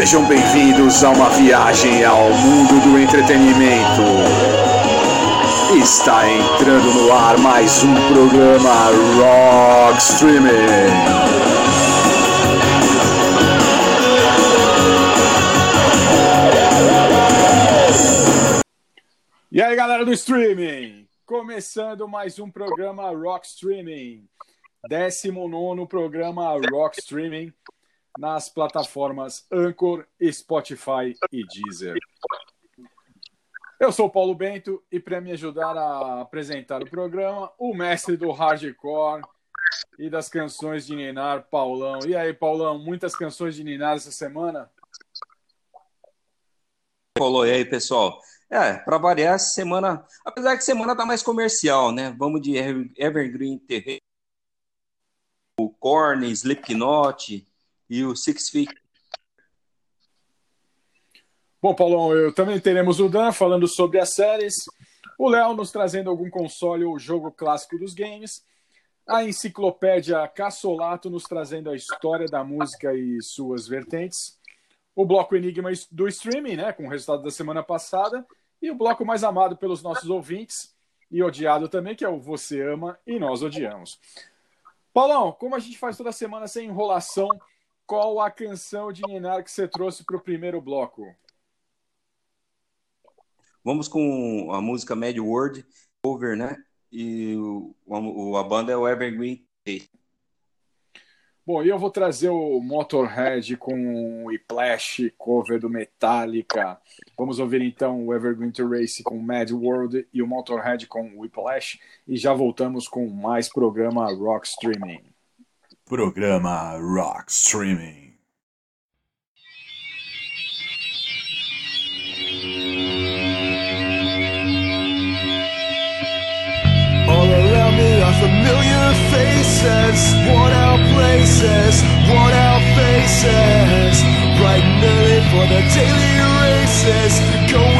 Sejam bem-vindos a uma viagem ao mundo do entretenimento. Está entrando no ar mais um programa Rock Streaming. E aí, galera do streaming! Começando mais um programa Rock Streaming. 19 programa Rock Streaming nas plataformas Anchor, Spotify e Deezer. Eu sou Paulo Bento e para me ajudar a apresentar o programa, o mestre do hardcore e das canções de Ninar, Paulão. E aí, Paulão, muitas canções de Ninar essa semana? Paulo, e aí, pessoal? É, para variar, essa semana, apesar que semana tá mais comercial, né? Vamos de Evergreen Terreno, Korn, Slipknot e o Six Feet. Bom, Paulão, eu também teremos o Dan falando sobre as séries, o Léo nos trazendo algum console ou jogo clássico dos games, a enciclopédia Cassolato nos trazendo a história da música e suas vertentes, o bloco Enigma do streaming, né, com o resultado da semana passada, e o bloco mais amado pelos nossos ouvintes e odiado também, que é o Você Ama e Nós Odiamos. Paulão, como a gente faz toda semana sem enrolação, qual a canção de Ninar que você trouxe para o primeiro bloco? Vamos com a música Mad World, cover, né? E o, a banda é o Evergreen. Bom, e eu vou trazer o Motorhead com o Whiplash, cover do Metallica. Vamos ouvir então o Evergreen to Race com Mad World e o Motorhead com o Whiplash. E já voltamos com mais programa Rock Streaming. Programa Rock Streaming. All around me are familiar faces, worn out places, worn out faces. Bright and early for the daily races, going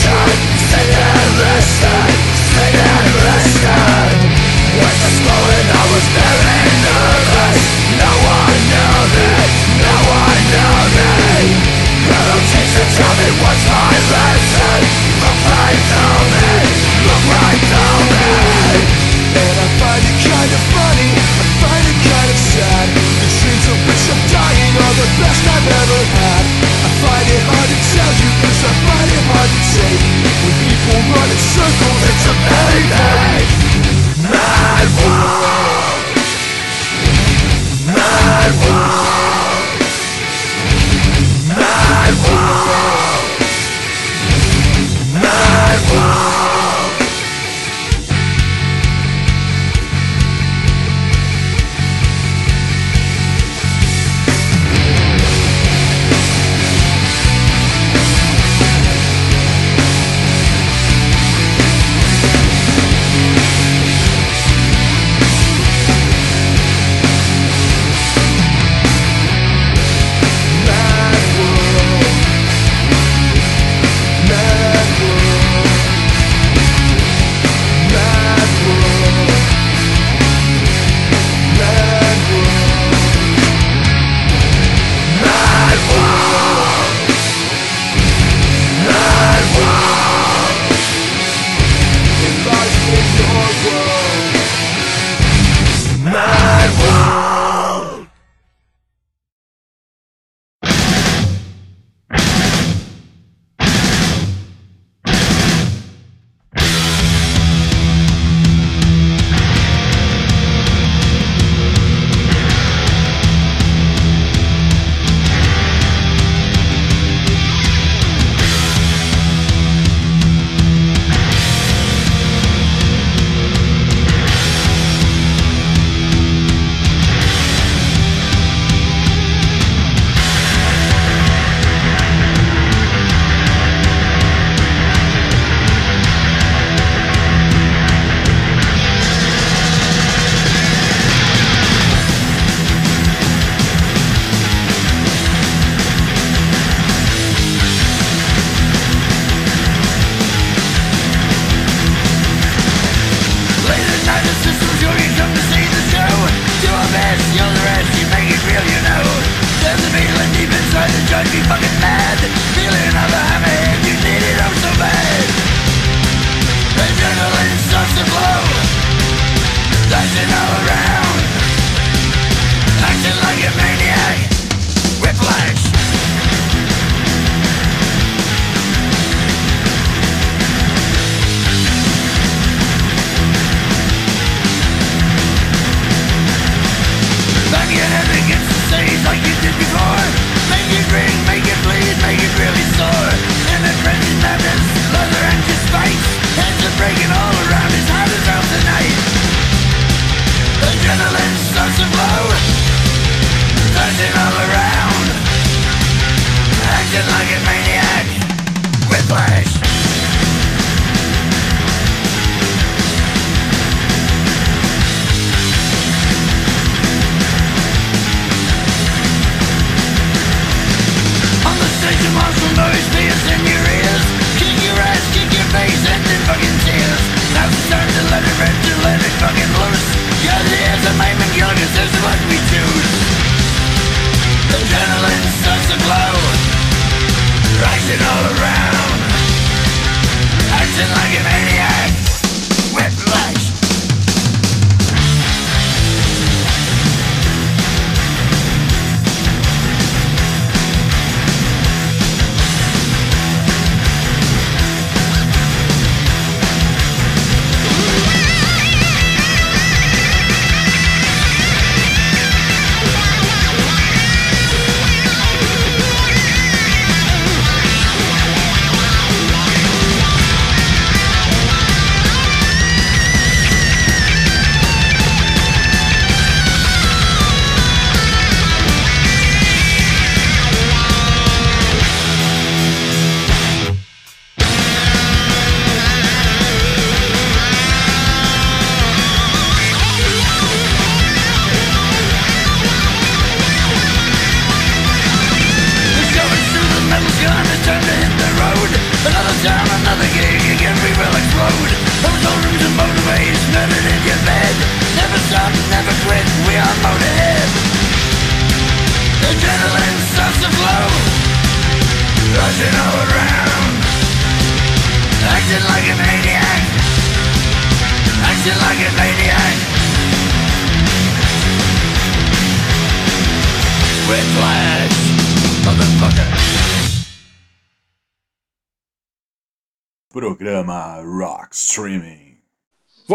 circles it's a very, very mad world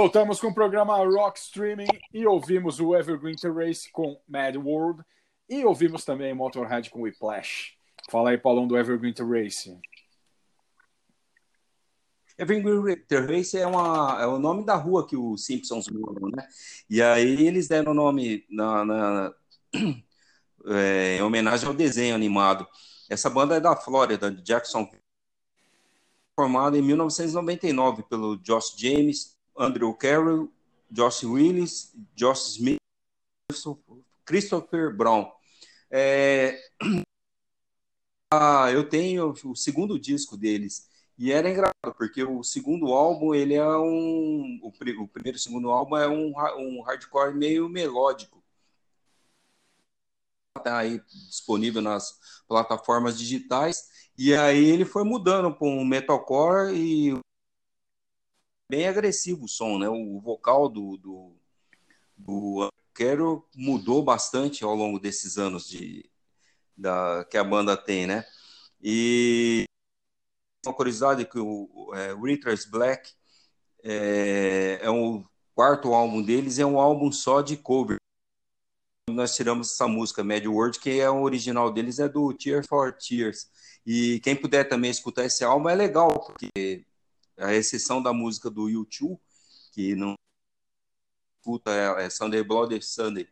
Voltamos com o programa Rock Streaming e ouvimos o Evergreen Race com Mad World e ouvimos também Motorhead com Whiplash. Fala aí, Paulão, do Evergreen Race. Evergreen Race é, uma, é o nome da rua que os Simpsons moram, né? E aí eles deram o nome na, na é, em homenagem ao desenho animado. Essa banda é da Flórida, de Jackson, formada em 1999 pelo Josh James, Andrew Carroll, Josh Willis, Josh Smith, Christopher Brown. É... Ah, eu tenho o segundo disco deles. E era engraçado porque o segundo álbum ele é um o, primeiro e segundo álbum é um, um hardcore meio melódico. Tá aí disponível nas plataformas digitais. E aí ele foi mudando para um metalcore e bem agressivo o som né o vocal do, do, do mudou bastante ao longo desses anos de, da, que a banda tem, né? E uma curiosidade que o é, Black é, é um quarto álbum deles, é um álbum só de cover. Nós tiramos essa música Mad World, que é o original deles, é do Tear for Tears. E quem puder também escutar esse álbum é legal, porque a exceção da música do YouTube, que não escuta é, é Sunday Bloody Sunday,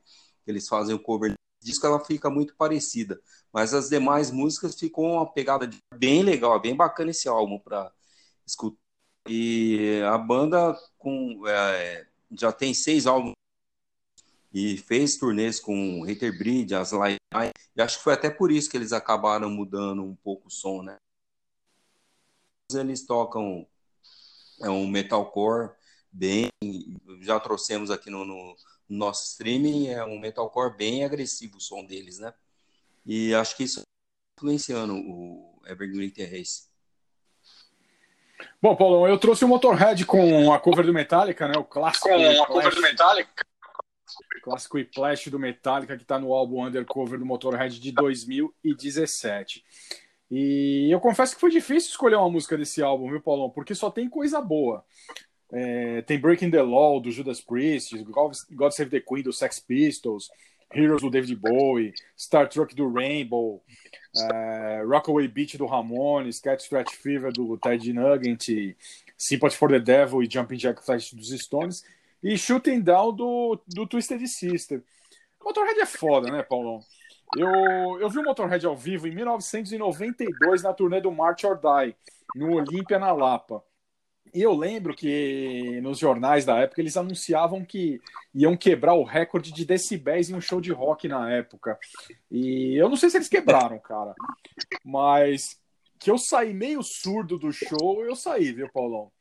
que eles fazem o cover disco, ela fica muito parecida. Mas as demais músicas ficou uma pegada bem legal, bem bacana esse álbum para escutar. E a banda com, é, já tem seis álbuns e fez turnês com Hater Breed, as Light e acho que foi até por isso que eles acabaram mudando um pouco o som, né? Eles tocam é um metalcore bem, já trouxemos aqui no, no, nosso streaming, é um metalcore bem agressivo o som deles, né? E acho que isso influenciando o Evergreen Race. Bom, Paulo, eu trouxe o Motorhead com a cover do Metallica, né? O clássico. Com a cover do Metallica. O clássico Whiplash do Metallica, que está no álbum Undercover do Motorhead de 2017. E eu confesso que foi difícil escolher uma música desse álbum, viu, Paulão? Porque só tem coisa boa. É, tem Breaking the Law do Judas Priest, God Save the Queen do Sex Pistols, Heroes do David Bowie, Star Trek do Rainbow, é, Rockaway Beach do Ramones, Cat Stretch Fever do Ted Nugent, Sympathy for the Devil e Jumping Jack Flash dos Stones e Shooting Down do, do Twisted Sister. Motorhead é foda, né, Paulão? Eu, eu vi o Motorhead ao vivo em 1992 na turnê do March or Die, no Olímpia, na Lapa. E eu lembro que nos jornais da época eles anunciavam que iam quebrar o recorde de decibéis em um show de rock na época. E eu não sei se eles quebraram, cara. Mas que eu saí meio surdo do show, eu saí, viu, Paulão?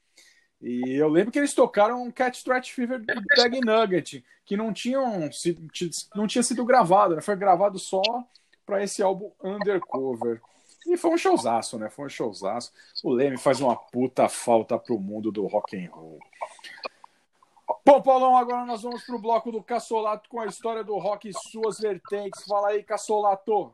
E eu lembro que eles tocaram um Cat Stretch Fever do Bag Nugget, que não, tinham, não tinha sido gravado, né? foi gravado só para esse álbum Undercover. E foi um showzaço, né? Foi um showzaço. O Leme faz uma puta falta pro mundo do rock and roll. Bom, Paulão, agora nós vamos pro bloco do Cassolato com a história do rock e suas vertentes. Fala aí, Cassolato.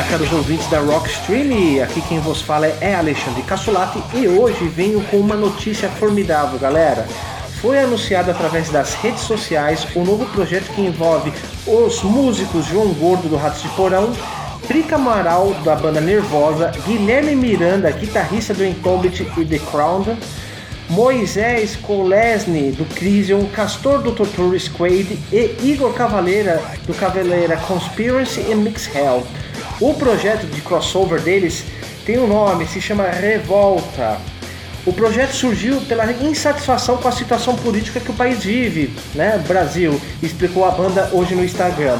Fala, caros ouvintes da Rockstream, aqui quem vos fala é Alexandre Cassolati e hoje venho com uma notícia formidável, galera. Foi anunciado através das redes sociais o novo projeto que envolve os músicos João Gordo do Ratos de Porão, Prica Amaral da banda Nervosa, Guilherme Miranda, guitarrista do Incumbent e The Crown, Moisés Kolesny do Crisium, Castor do Torture Squad e Igor Cavaleira do Cavaleira Conspiracy e Mix Hell. O projeto de crossover deles tem um nome, se chama Revolta. O projeto surgiu pela insatisfação com a situação política que o país vive, né? Brasil, explicou a banda hoje no Instagram.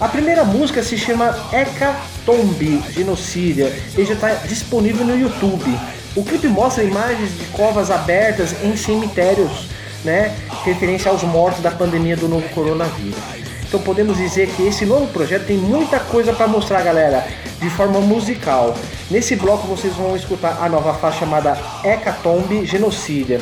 A primeira música se chama Hecatombe Genocídia e já está disponível no YouTube. O clipe mostra imagens de covas abertas em cemitérios, né? Referência aos mortos da pandemia do novo coronavírus. Então podemos dizer que esse novo projeto tem muita coisa para mostrar, galera, de forma musical. Nesse bloco vocês vão escutar a nova faixa chamada Hecatombe Genocídia.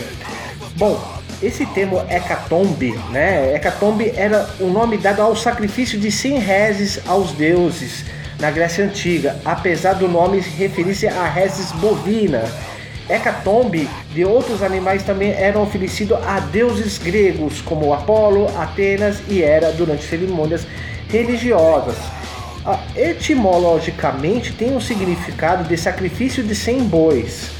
Bom, esse termo hecatombe, né? Hecatombe era o nome dado ao sacrifício de 100 reses aos deuses na Grécia Antiga, apesar do nome referir-se a reses bovina. Hecatombe de outros animais também eram oferecidos a deuses gregos, como Apolo, Atenas e Hera, durante cerimônias religiosas. Ah, etimologicamente tem um significado de sacrifício de 100 bois.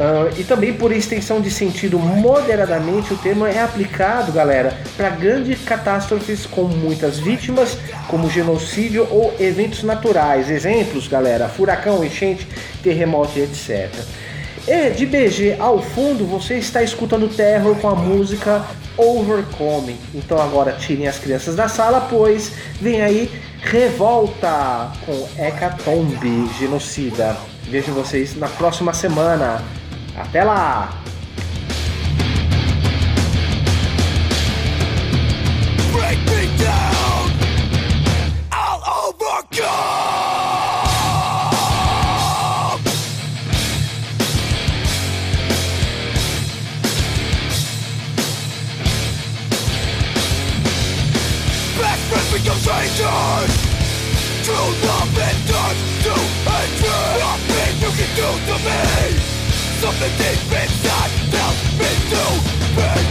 Uh, e também por extensão de sentido moderadamente, o termo é aplicado, galera, para grandes catástrofes com muitas vítimas, como genocídio ou eventos naturais. Exemplos, galera, furacão, enchente, terremoto etc. E de BG ao fundo, você está escutando Terror com a música Overcoming. Então agora tirem as crianças da sala, pois vem aí Revolta com Hecatombe Genocida. Vejo vocês na próxima semana. Até lá! Friends become strangers. True love and turns to hatred. Nothing you can do to me. Something deep inside tells me to be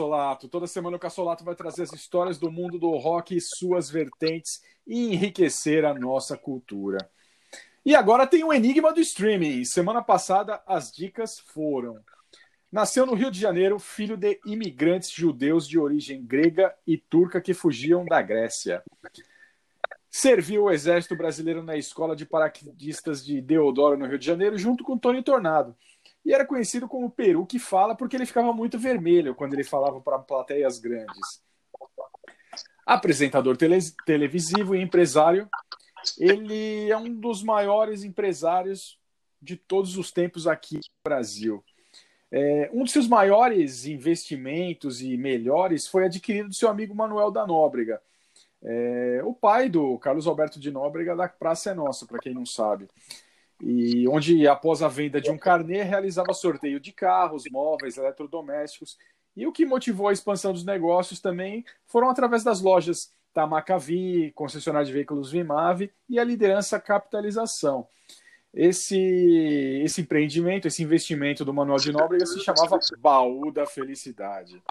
Cassolato. Toda semana o Cassolato vai trazer as histórias do mundo do rock e suas vertentes e enriquecer a nossa cultura. E agora tem o enigma do streaming. Semana passada as dicas foram: Nasceu no Rio de Janeiro, filho de imigrantes judeus de origem grega e turca que fugiam da Grécia. Serviu o Exército Brasileiro na Escola de Paraquedistas de Deodoro, no Rio de Janeiro, junto com Tony Tornado. E era conhecido como Peru que fala porque ele ficava muito vermelho quando ele falava para plateias grandes. Apresentador tele televisivo e empresário, ele é um dos maiores empresários de todos os tempos aqui no Brasil. É, um dos seus maiores investimentos e melhores foi adquirido do seu amigo Manuel da Nóbrega, é, o pai do Carlos Alberto de Nóbrega da Praça é Nossa, para quem não sabe. E onde, após a venda de um carnê, realizava sorteio de carros, móveis, eletrodomésticos. E o que motivou a expansão dos negócios também foram através das lojas Tamacavi, concessionária de veículos Vimave e a liderança Capitalização esse, esse empreendimento, esse investimento do Manuel de Nóbrega se chamava Baú da Felicidade.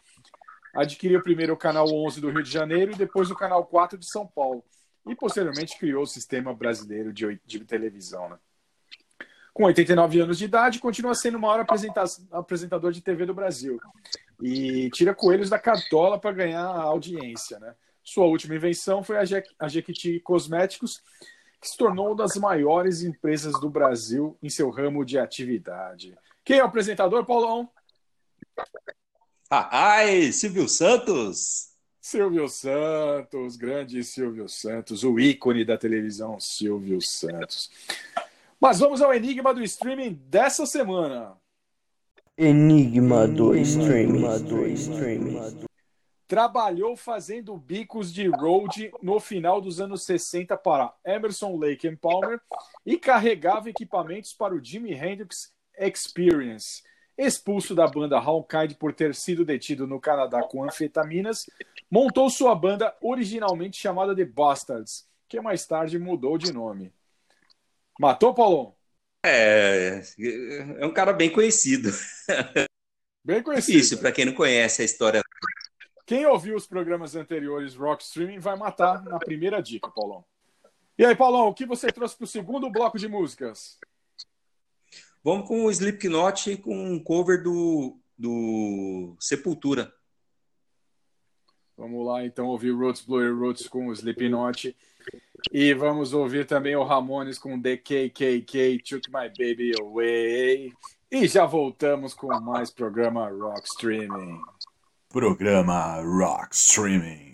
Adquiriu primeiro o canal 11 do Rio de Janeiro e depois o canal 4 de São Paulo. E posteriormente criou o sistema brasileiro de, de televisão. Né? Com 89 anos de idade, continua sendo o maior apresentador de TV do Brasil. E tira coelhos da cartola para ganhar a audiência. Né? Sua última invenção foi a, Je a Jequiti Cosméticos, que se tornou uma das maiores empresas do Brasil em seu ramo de atividade. Quem é o apresentador, Paulão? Ai, Silvio Santos! Silvio Santos, grande Silvio Santos, o ícone da televisão, Silvio Santos. Mas vamos ao enigma do streaming dessa semana. Enigma do streaming. Enigma do streaming trabalhou fazendo bicos de road no final dos anos 60 para Emerson Lake and Palmer e carregava equipamentos para o Jimi Hendrix Experience. Expulso da banda Hawkeye por ter sido detido no Canadá com anfetaminas, montou sua banda originalmente chamada The Bastards, que mais tarde mudou de nome. Matou, Paulão? É, é um cara bem conhecido. Bem conhecido. Isso, para quem não conhece a história quem ouviu os programas anteriores Rock Streaming vai matar na primeira dica, Paulão. E aí, Paulão, o que você trouxe para o segundo bloco de músicas? Vamos com o Slipknot com um cover do, do Sepultura. Vamos lá, então, ouvir Roots Blue Roots com o Slipknot. E vamos ouvir também o Ramones com The KKK Took My Baby Away. E já voltamos com mais programa Rock Streaming. Programa Rock Streaming.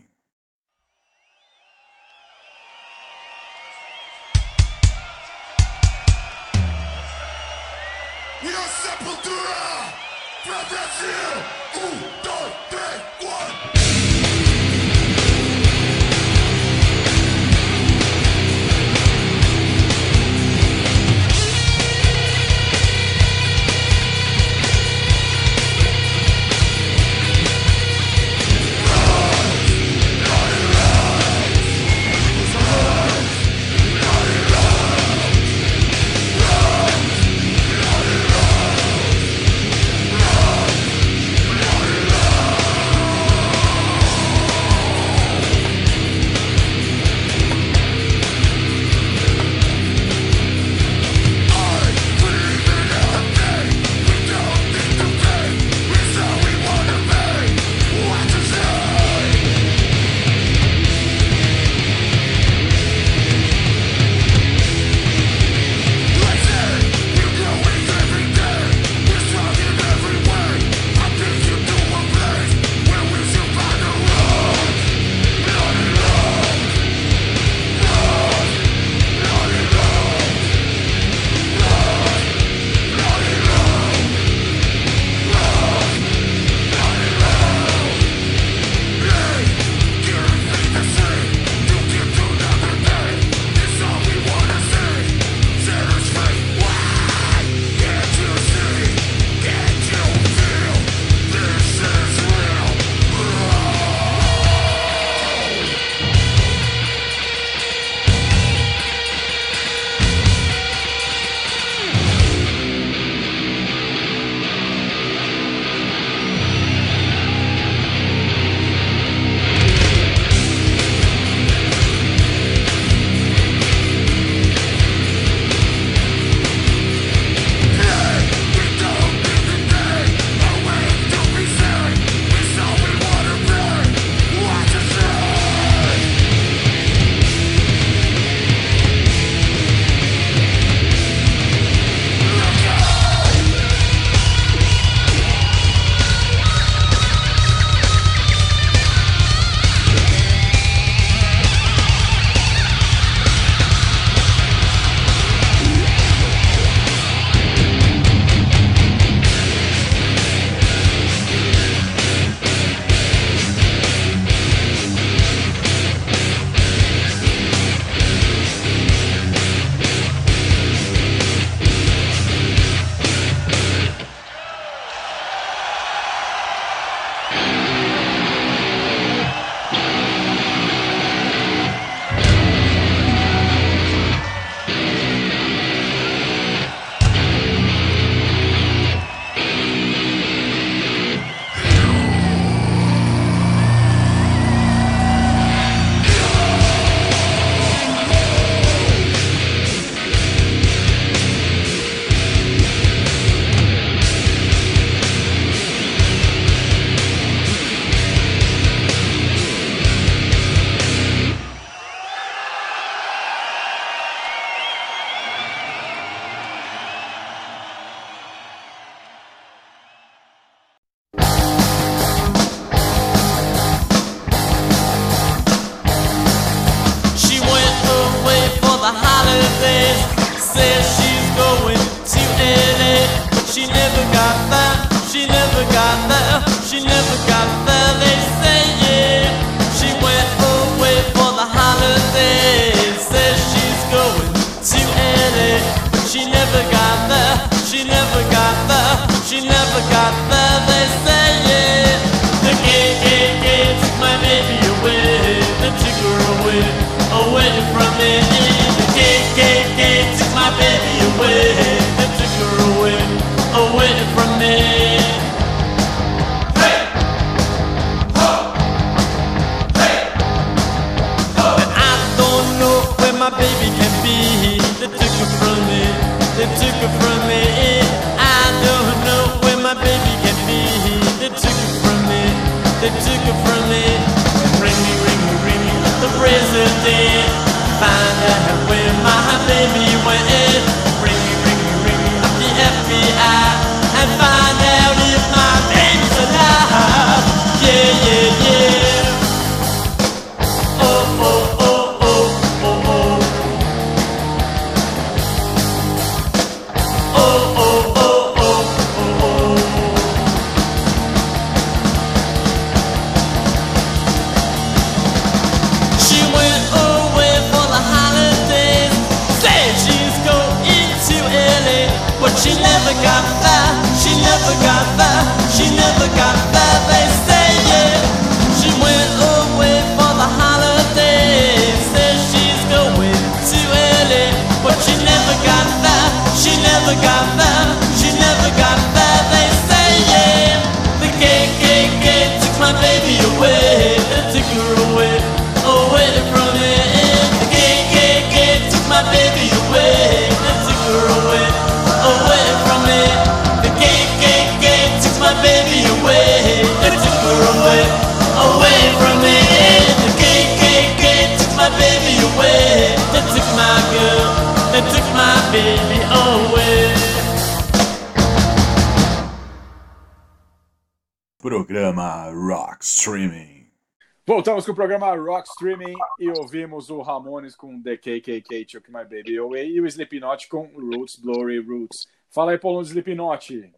Voltamos com o programa Rock Streaming e ouvimos o Ramones com The KKK Took My Baby Away e o Slipknot com Roots, Glory, Roots. Fala aí, Paulo, do Slipknot.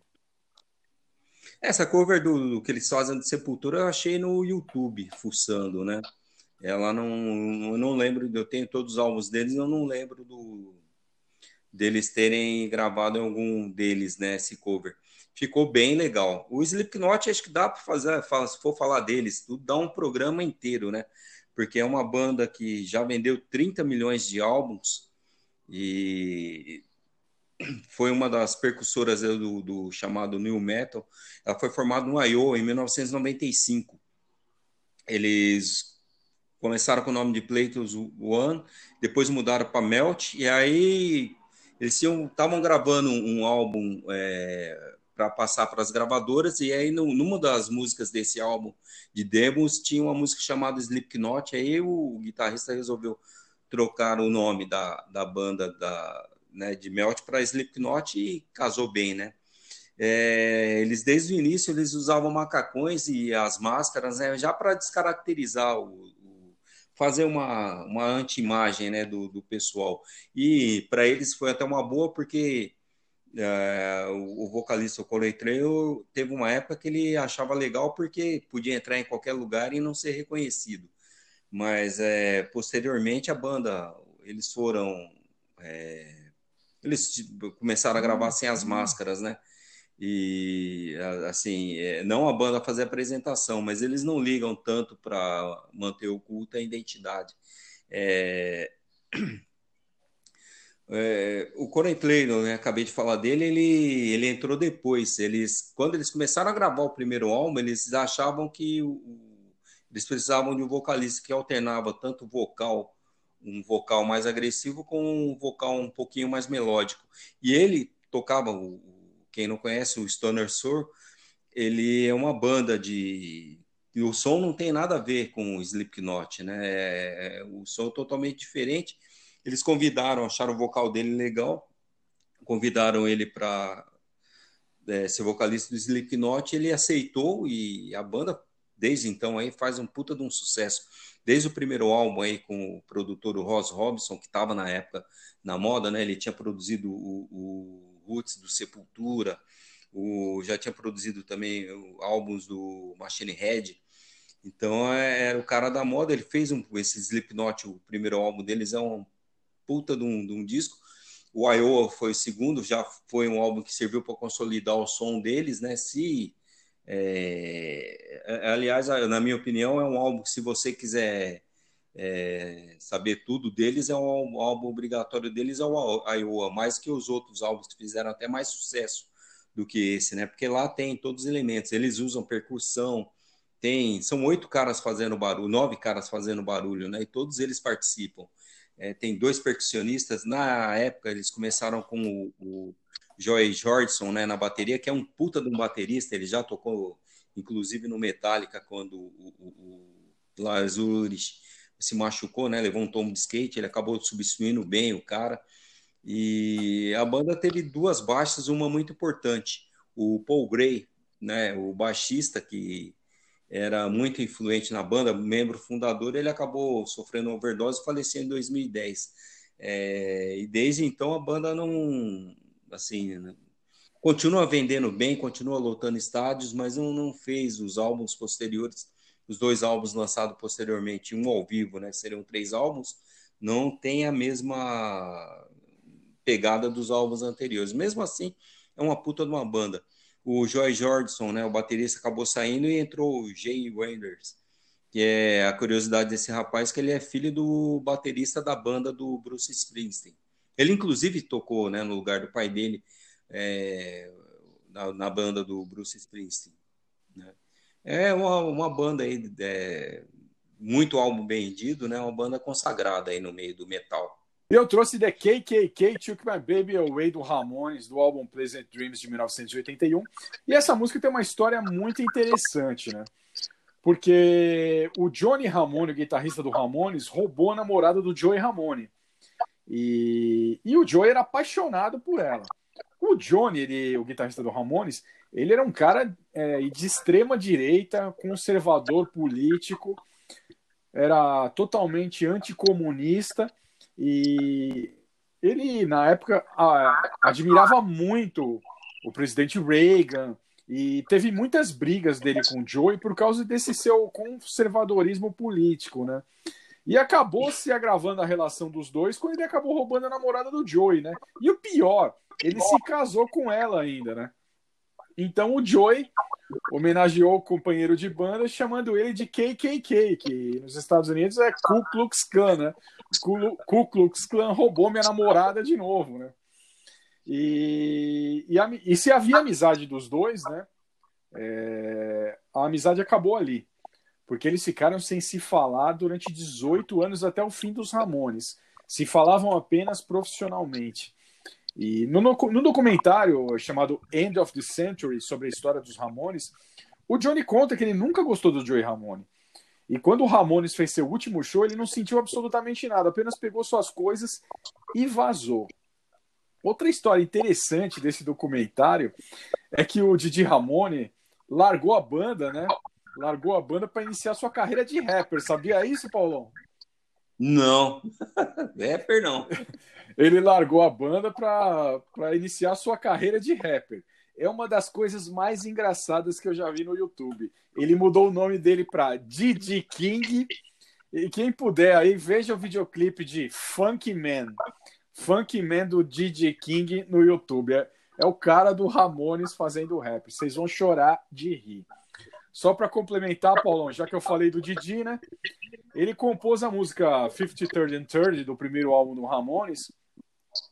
Essa cover do, do que eles fazem de Sepultura eu achei no YouTube, fuçando, né? Ela não. Eu não lembro, eu tenho todos os álbuns deles, eu não lembro do deles terem gravado em algum deles, né? Esse cover. Ficou bem legal. O Slipknot, acho que dá para fazer, se for falar deles, tudo dá um programa inteiro, né? Porque é uma banda que já vendeu 30 milhões de álbuns e foi uma das percussoras do, do chamado New Metal. Ela foi formada no Iowa em 1995. Eles começaram com o nome de Playtos One, depois mudaram para Melt, e aí eles estavam gravando um álbum para passar para as gravadoras, e aí no, numa das músicas desse álbum de demos tinha uma música chamada Slipknot, aí o guitarrista resolveu trocar o nome da, da banda da, né, de Melt para Slipknot e casou bem, né? É, eles desde o início eles usavam macacões e as máscaras né, já para descaracterizar o, fazer uma, uma anti-imagem né, do, do pessoal e para eles foi até uma boa porque é, o, vocalista o Corey teve uma época que ele achava legal porque podia entrar em qualquer lugar e não ser reconhecido. Mas é, posteriormente a banda eles foram é, eles começaram a gravar sem as máscaras né? E assim não a banda fazer apresentação mas eles não ligam tanto para manter o culto a identidade. É... É, o Corey Taylor, né, acabei de falar dele, ele, ele entrou depois. Eles, quando eles começaram a gravar o primeiro álbum, eles achavam que o, eles precisavam de um vocalista que alternava tanto vocal, um vocal mais agressivo, com um vocal um pouquinho mais melódico. E ele tocava quem não conhece o Stoner Sour, ele é uma banda de e o som não tem nada a ver com o Slipknot, né? É, o som é totalmente diferente. Eles convidaram, acharam o vocal dele legal, convidaram ele para é, ser vocalista do Slipknot, ele aceitou e a banda desde então aí faz um puta de um sucesso. Desde o primeiro álbum aí com o produtor o Ross Robinson, que estava na época na moda, né? Ele tinha produzido o, o Roots do Sepultura, o, já tinha produzido também álbuns do Machine Head. Então é, era o cara da moda, ele fez um, esse Slipknot, o primeiro álbum deles é um puta de um, de um disco. O Iowa foi o segundo, já foi um álbum que serviu para consolidar o som deles, né? Se é, é, aliás, na minha opinião, é um álbum que, se você quiser é, saber tudo deles, é um álbum obrigatório deles, é o Iowa, mais que os outros álbuns que fizeram até mais sucesso do que esse, né? Porque lá tem todos os elementos, eles usam percussão, tem, são oito caras fazendo barulho, nove caras fazendo barulho, né? E todos eles participam. É, tem dois percussionistas. Na época, eles começaram com o, o Joey Jordison né, na bateria, que é um puta de um baterista. Ele já tocou, inclusive, no Metallica, quando o, o, o Lars Ulrich se machucou, né? Levou um tombo de skate. Ele acabou substituindo bem o cara. E a banda teve duas baixas, uma muito importante. O Paul Gray, né, o baixista que era muito influente na banda, membro fundador, ele acabou sofrendo overdose e faleceu em 2010. É, e desde então a banda não, assim, continua vendendo bem, continua lotando estádios, mas não, não fez os álbuns posteriores, os dois álbuns lançados posteriormente, um ao vivo, né? Seriam três álbuns, não tem a mesma pegada dos álbuns anteriores. Mesmo assim, é uma puta de uma banda o Joy Jordison, né, o baterista, acabou saindo e entrou o Jay Wenders, que é a curiosidade desse rapaz, que ele é filho do baterista da banda do Bruce Springsteen. Ele, inclusive, tocou né, no lugar do pai dele é, na, na, banda do Bruce Springsteen. Né? É uma, uma banda aí, é, muito álbum vendido, né, uma banda consagrada aí no meio do metal. Eu trouxe The KKK Took My Baby Away do Ramones, do álbum Pleasant Dreams de 1981. E essa música tem uma história muito interessante, né? Porque o Johnny Ramone, o guitarrista do Ramones, roubou a namorada do Joey Ramone. E, e o Joey era apaixonado por ela. O Johnny, ele, o guitarrista do Ramones, ele era um cara é, de extrema direita, conservador político, era totalmente anticomunista e ele, na época, admirava muito o presidente Reagan e teve muitas brigas dele com o Joey por causa desse seu conservadorismo político, né? E acabou se agravando a relação dos dois quando ele acabou roubando a namorada do Joey, né? E o pior, ele se casou com ela ainda, né? Então o Joey homenageou o companheiro de banda chamando ele de KKK, que nos Estados Unidos é Ku Klux Klan, né? Ku Klux Klan roubou minha namorada de novo, né? E, e, a, e se havia amizade dos dois, né? É, a amizade acabou ali, porque eles ficaram sem se falar durante 18 anos até o fim dos Ramones. Se falavam apenas profissionalmente. E no, no, documentário chamado End of the Century, sobre a história dos Ramones, o Johnny conta que ele nunca gostou do Joey Ramone. E quando o Ramones fez seu último show, ele não sentiu absolutamente nada, apenas pegou suas coisas e vazou. Outra história interessante desse documentário é que o Didi Ramone largou a banda, né? Largou a banda para iniciar sua carreira de rapper. Sabia isso, Paulão? Não, rapper não. Ele largou a banda para iniciar sua carreira de rapper. É uma das coisas mais engraçadas que eu já vi no YouTube. Ele mudou o nome dele para Didi King. E quem puder aí, veja o videoclipe de Funk Man. Funk Man do Didi King no YouTube. É, é o cara do Ramones fazendo rap. Vocês vão chorar de rir. Só para complementar, Paulão, já que eu falei do Didi, né? Ele compôs a música 50, 30 and 30 do primeiro álbum do Ramones.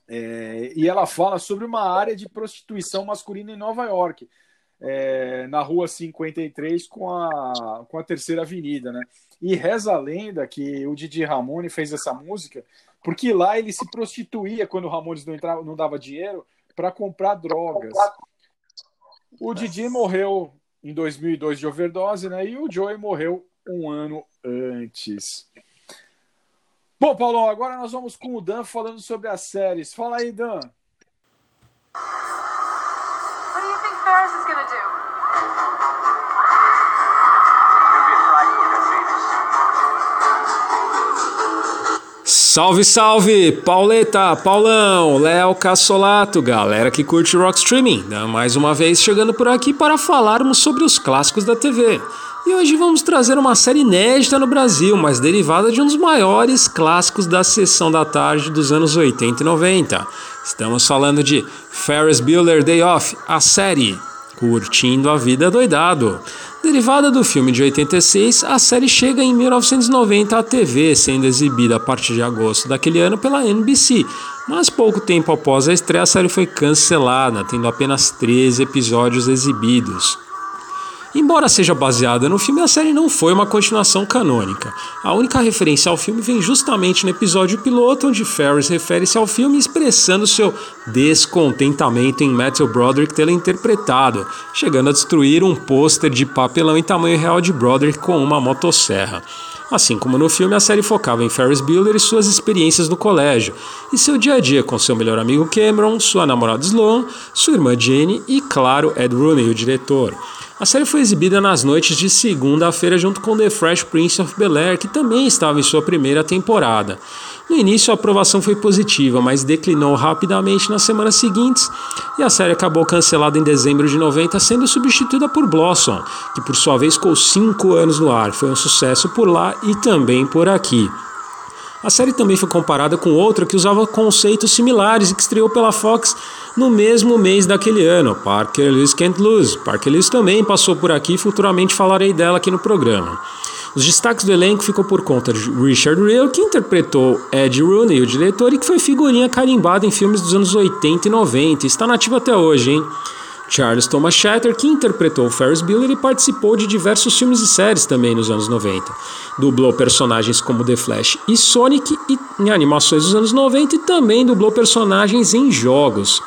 É, e ela fala sobre uma área de prostituição masculina em Nova York, é, na rua 53 com a, com a Terceira Avenida, né? E reza a lenda que o Didi Ramone fez essa música porque lá ele se prostituía quando o Ramones não, entrava, não dava dinheiro para comprar drogas. O Didi morreu em 2002 de overdose, né? E o Joey morreu um ano antes. Bom, Paulo, agora nós vamos com o Dan falando sobre as séries. Fala aí, Dan. What do you think Ferris is gonna do? Salve, salve! Pauleta, Paulão, Léo Cassolato, galera que curte rock streaming, né? mais uma vez chegando por aqui para falarmos sobre os clássicos da TV. E hoje vamos trazer uma série inédita no Brasil, mas derivada de um dos maiores clássicos da sessão da tarde dos anos 80 e 90. Estamos falando de Ferris Bueller Day Off, a série Curtindo a Vida Doidado. Derivada do filme de 86, a série chega em 1990 à TV, sendo exibida a partir de agosto daquele ano pela NBC. Mas pouco tempo após a estreia, a série foi cancelada, tendo apenas 13 episódios exibidos. Embora seja baseada no filme, a série não foi uma continuação canônica. A única referência ao filme vem justamente no episódio piloto, onde Ferris refere-se ao filme expressando seu descontentamento em Matthew Broderick tê-lo interpretado, chegando a destruir um pôster de papelão em tamanho real de Broderick com uma motosserra. Assim como no filme, a série focava em Ferris Bueller e suas experiências no colégio, e seu dia a dia com seu melhor amigo Cameron, sua namorada Sloan, sua irmã Jenny e, claro, Ed Rooney, o diretor. A série foi exibida nas noites de segunda-feira junto com The Fresh Prince of Bel-Air, que também estava em sua primeira temporada. No início, a aprovação foi positiva, mas declinou rapidamente nas semanas seguintes e a série acabou cancelada em dezembro de 90, sendo substituída por Blossom, que por sua vez ficou cinco anos no ar. Foi um sucesso por lá e também por aqui. A série também foi comparada com outra que usava conceitos similares e que estreou pela Fox no mesmo mês daquele ano, Parker Lewis Can't Lose. Parker Lewis também passou por aqui e futuramente falarei dela aqui no programa. Os destaques do elenco ficou por conta de Richard Reel, que interpretou Ed Rooney, o diretor, e que foi figurinha carimbada em filmes dos anos 80 e 90 e está nativo até hoje, hein? Charles Thomas Shatter, que interpretou Ferris Bueller e participou de diversos filmes e séries também nos anos 90. Dublou personagens como The Flash e Sonic em animações dos anos 90 e também dublou personagens em jogos.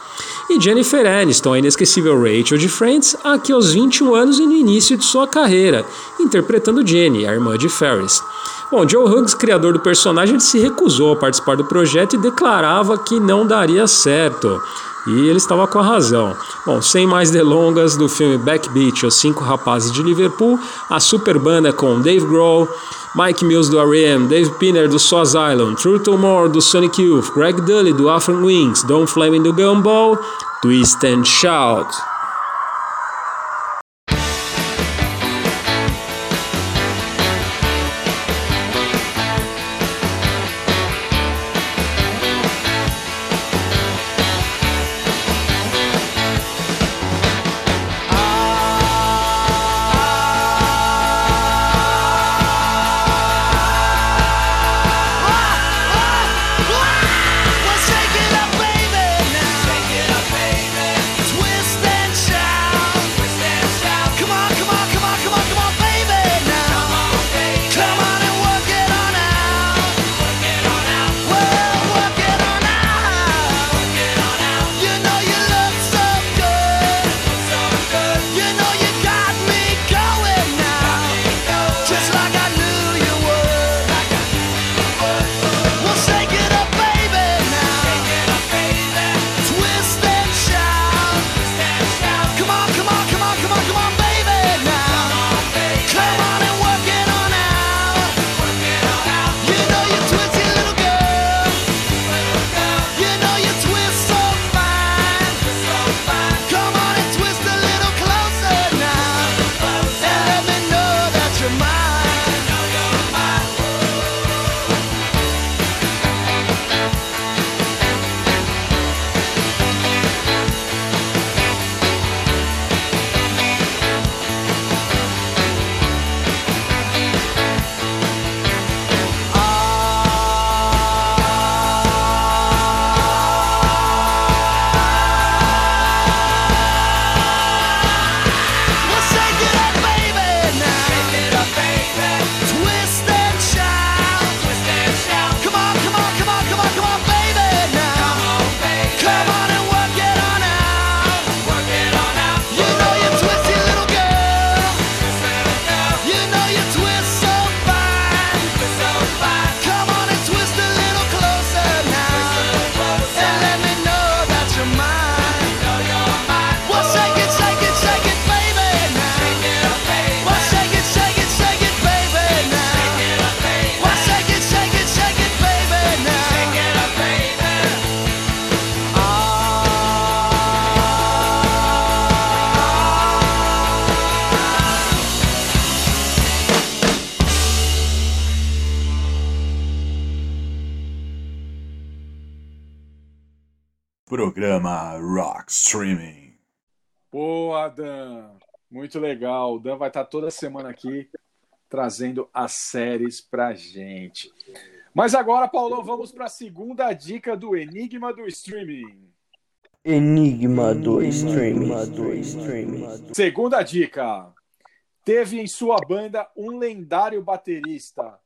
E Jennifer Aniston, a inesquecível Rachel de Friends, aqui aos 21 anos e no início de sua carreira, interpretando Jenny, a irmã de Ferris. Bom, Joe Hughes, criador do personagem, se recusou a participar do projeto e declarava que não daria certo. E ele estava com a razão. Bom, sem mais delongas, do filme Backbeat, Os Cinco Rapazes de Liverpool, a super banda com Dave Grohl, Mike Mills do R.E.M., Dave Pinner do Soz Island, Turtle Moore do Sonic Youth, Greg Dully do Afro Wings, Don Fleming do Gumball, Twist and Shout. Vai estar toda semana aqui trazendo as séries pra gente. Mas agora, Paulão, vamos para a segunda dica do Enigma do Streaming. Enigma do Streaming. Do streaming. Segunda dica. Teve em sua banda um lendário baterista,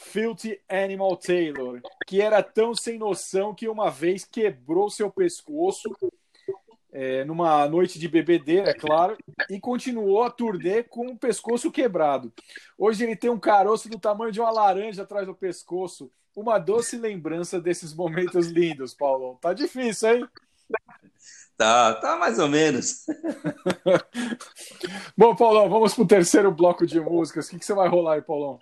Filthy Animal Taylor, que era tão sem noção que uma vez quebrou seu pescoço é, numa noite de bebedeira, é claro, e continuou a turnê com o pescoço quebrado. Hoje ele tem um caroço do tamanho de uma laranja atrás do pescoço. Uma doce lembrança desses momentos lindos, Paulo. Tá difícil, hein? Tá, tá mais ou menos. Bom, Paulão, vamos pro terceiro bloco de músicas. O que, que você vai rolar aí, Paulão?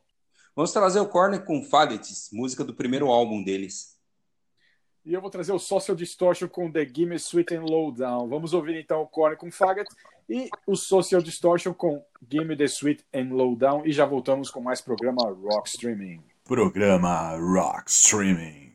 Vamos trazer o Corner com Faggots, música do primeiro álbum deles. E eu vou trazer o Social Distortion com The Gimme Sweet and Lowdown. Vamos ouvir então o Corner com Faggot e o Social Distortion com Gimme the Sweet and Lowdown. E já voltamos com mais programa Rock Streaming. Programa Rock Streaming.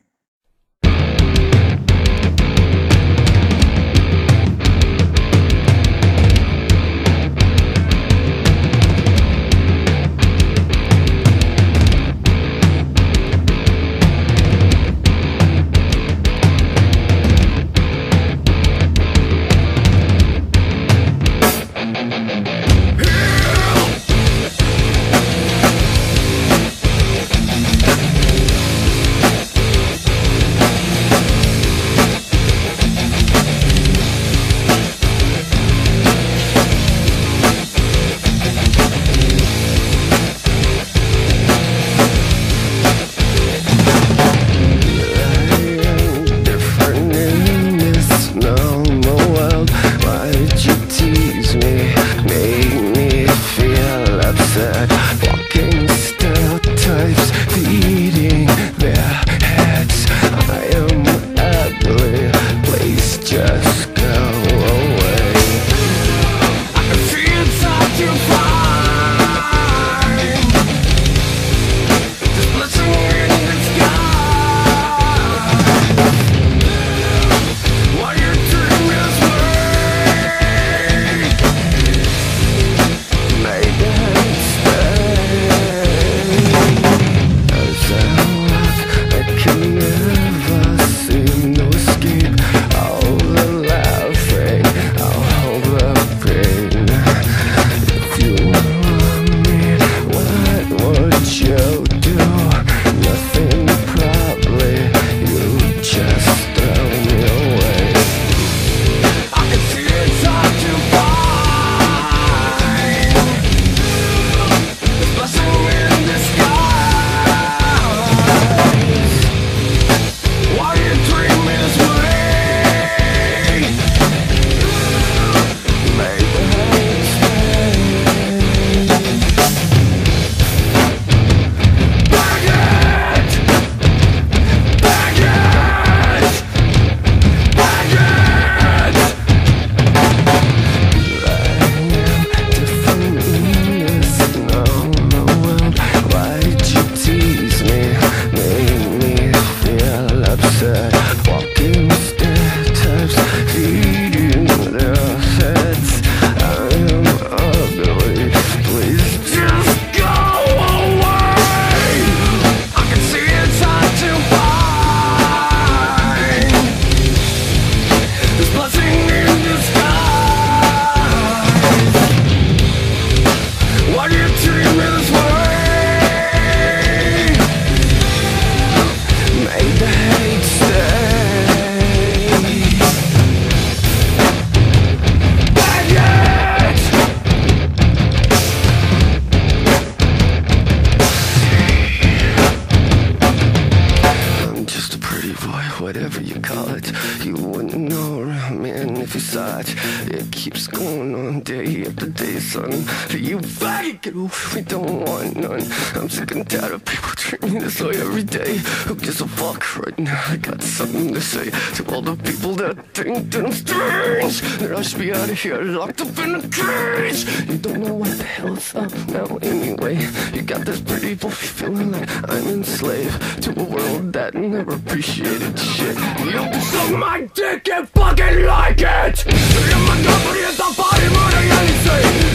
We don't want none. I'm sick and tired of people treating me this way every day. Who gives a fuck right now? I got something to say to all the people that think that I'm strange. That I should be out of here, locked up in a cage. You don't know what the hell's up now anyway. You got this pretty boy feeling like I'm enslaved to a world that never appreciated shit. You suck my dick and fucking like it. You're my company at the party money anything.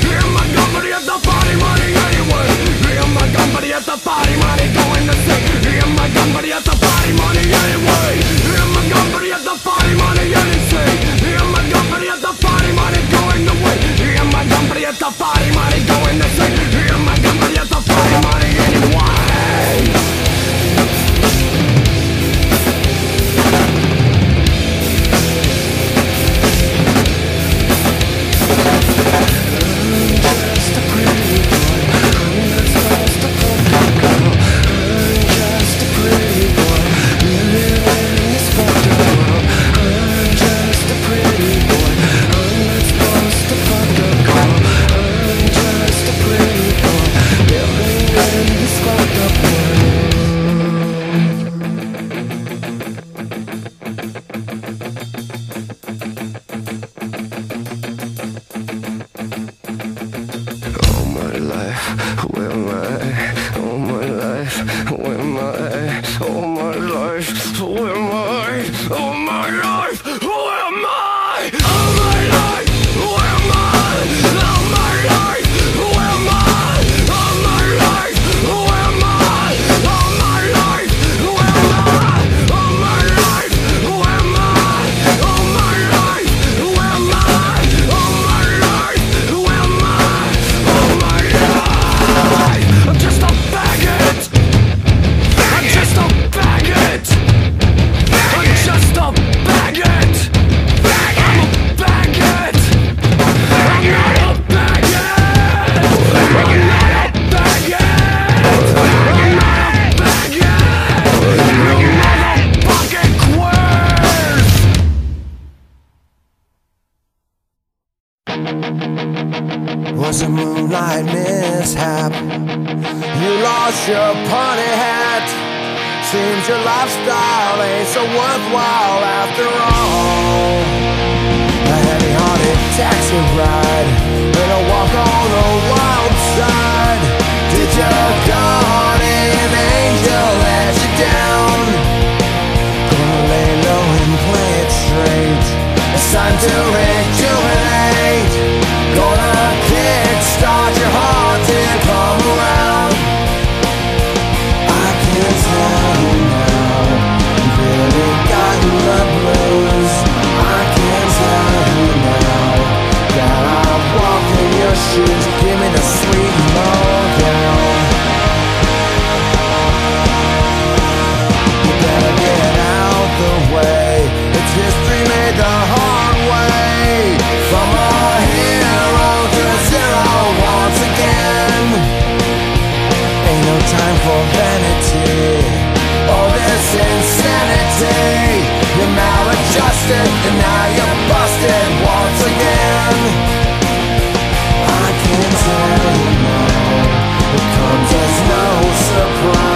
Was a moonlight mishap. You lost your party hat. Seems your lifestyle ain't so worthwhile after all. A heavy-hearted taxi ride and a walk on the wild side. Did your guardian angel let you down? Time to rejuvenate. Gonna kickstart your heart to come around. I can tell you now, You've really got the blues. I can tell you now that I'm walking your shoes. For vanity or this insanity. You're maladjusted and now you're busted once again. I can tell you now, it comes as no surprise.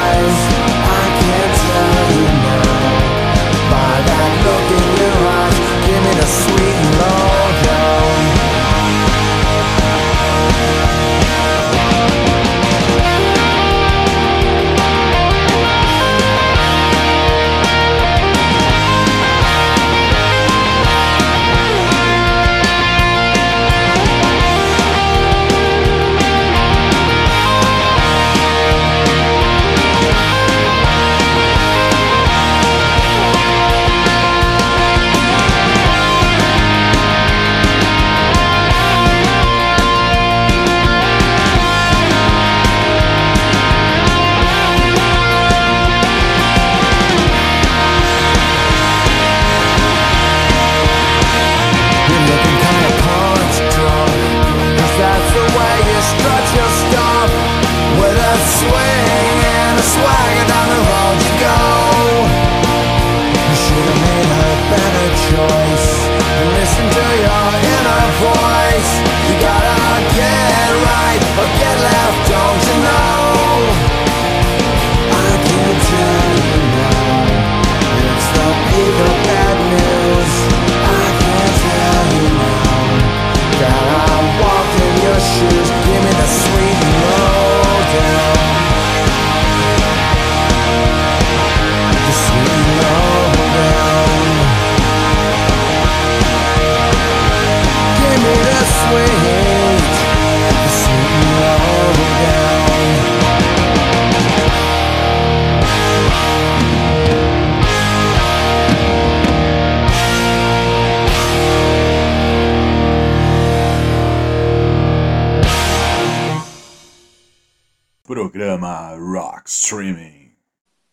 Rock Streaming.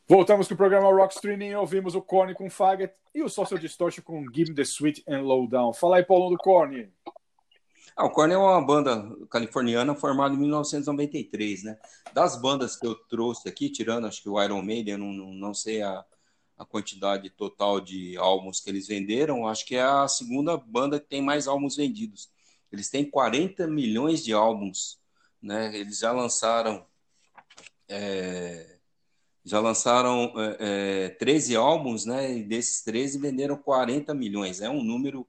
Voltamos com o programa Rock Streaming. Ouvimos o Korn com Faggot e o Social Distortion com Give the Sweet and Lowdown. Fala aí, Paulão do Korn. Ah, o Korn é uma banda californiana formada em 1993, né? Das bandas que eu trouxe aqui, tirando acho que o Iron Maiden, não, não sei a, a quantidade total de álbuns que eles venderam, acho que é a segunda banda que tem mais álbuns vendidos. Eles têm 40 milhões de álbuns, né? Eles já lançaram é, já lançaram é, é, 13 álbuns, né? E desses 13 venderam 40 milhões. É um número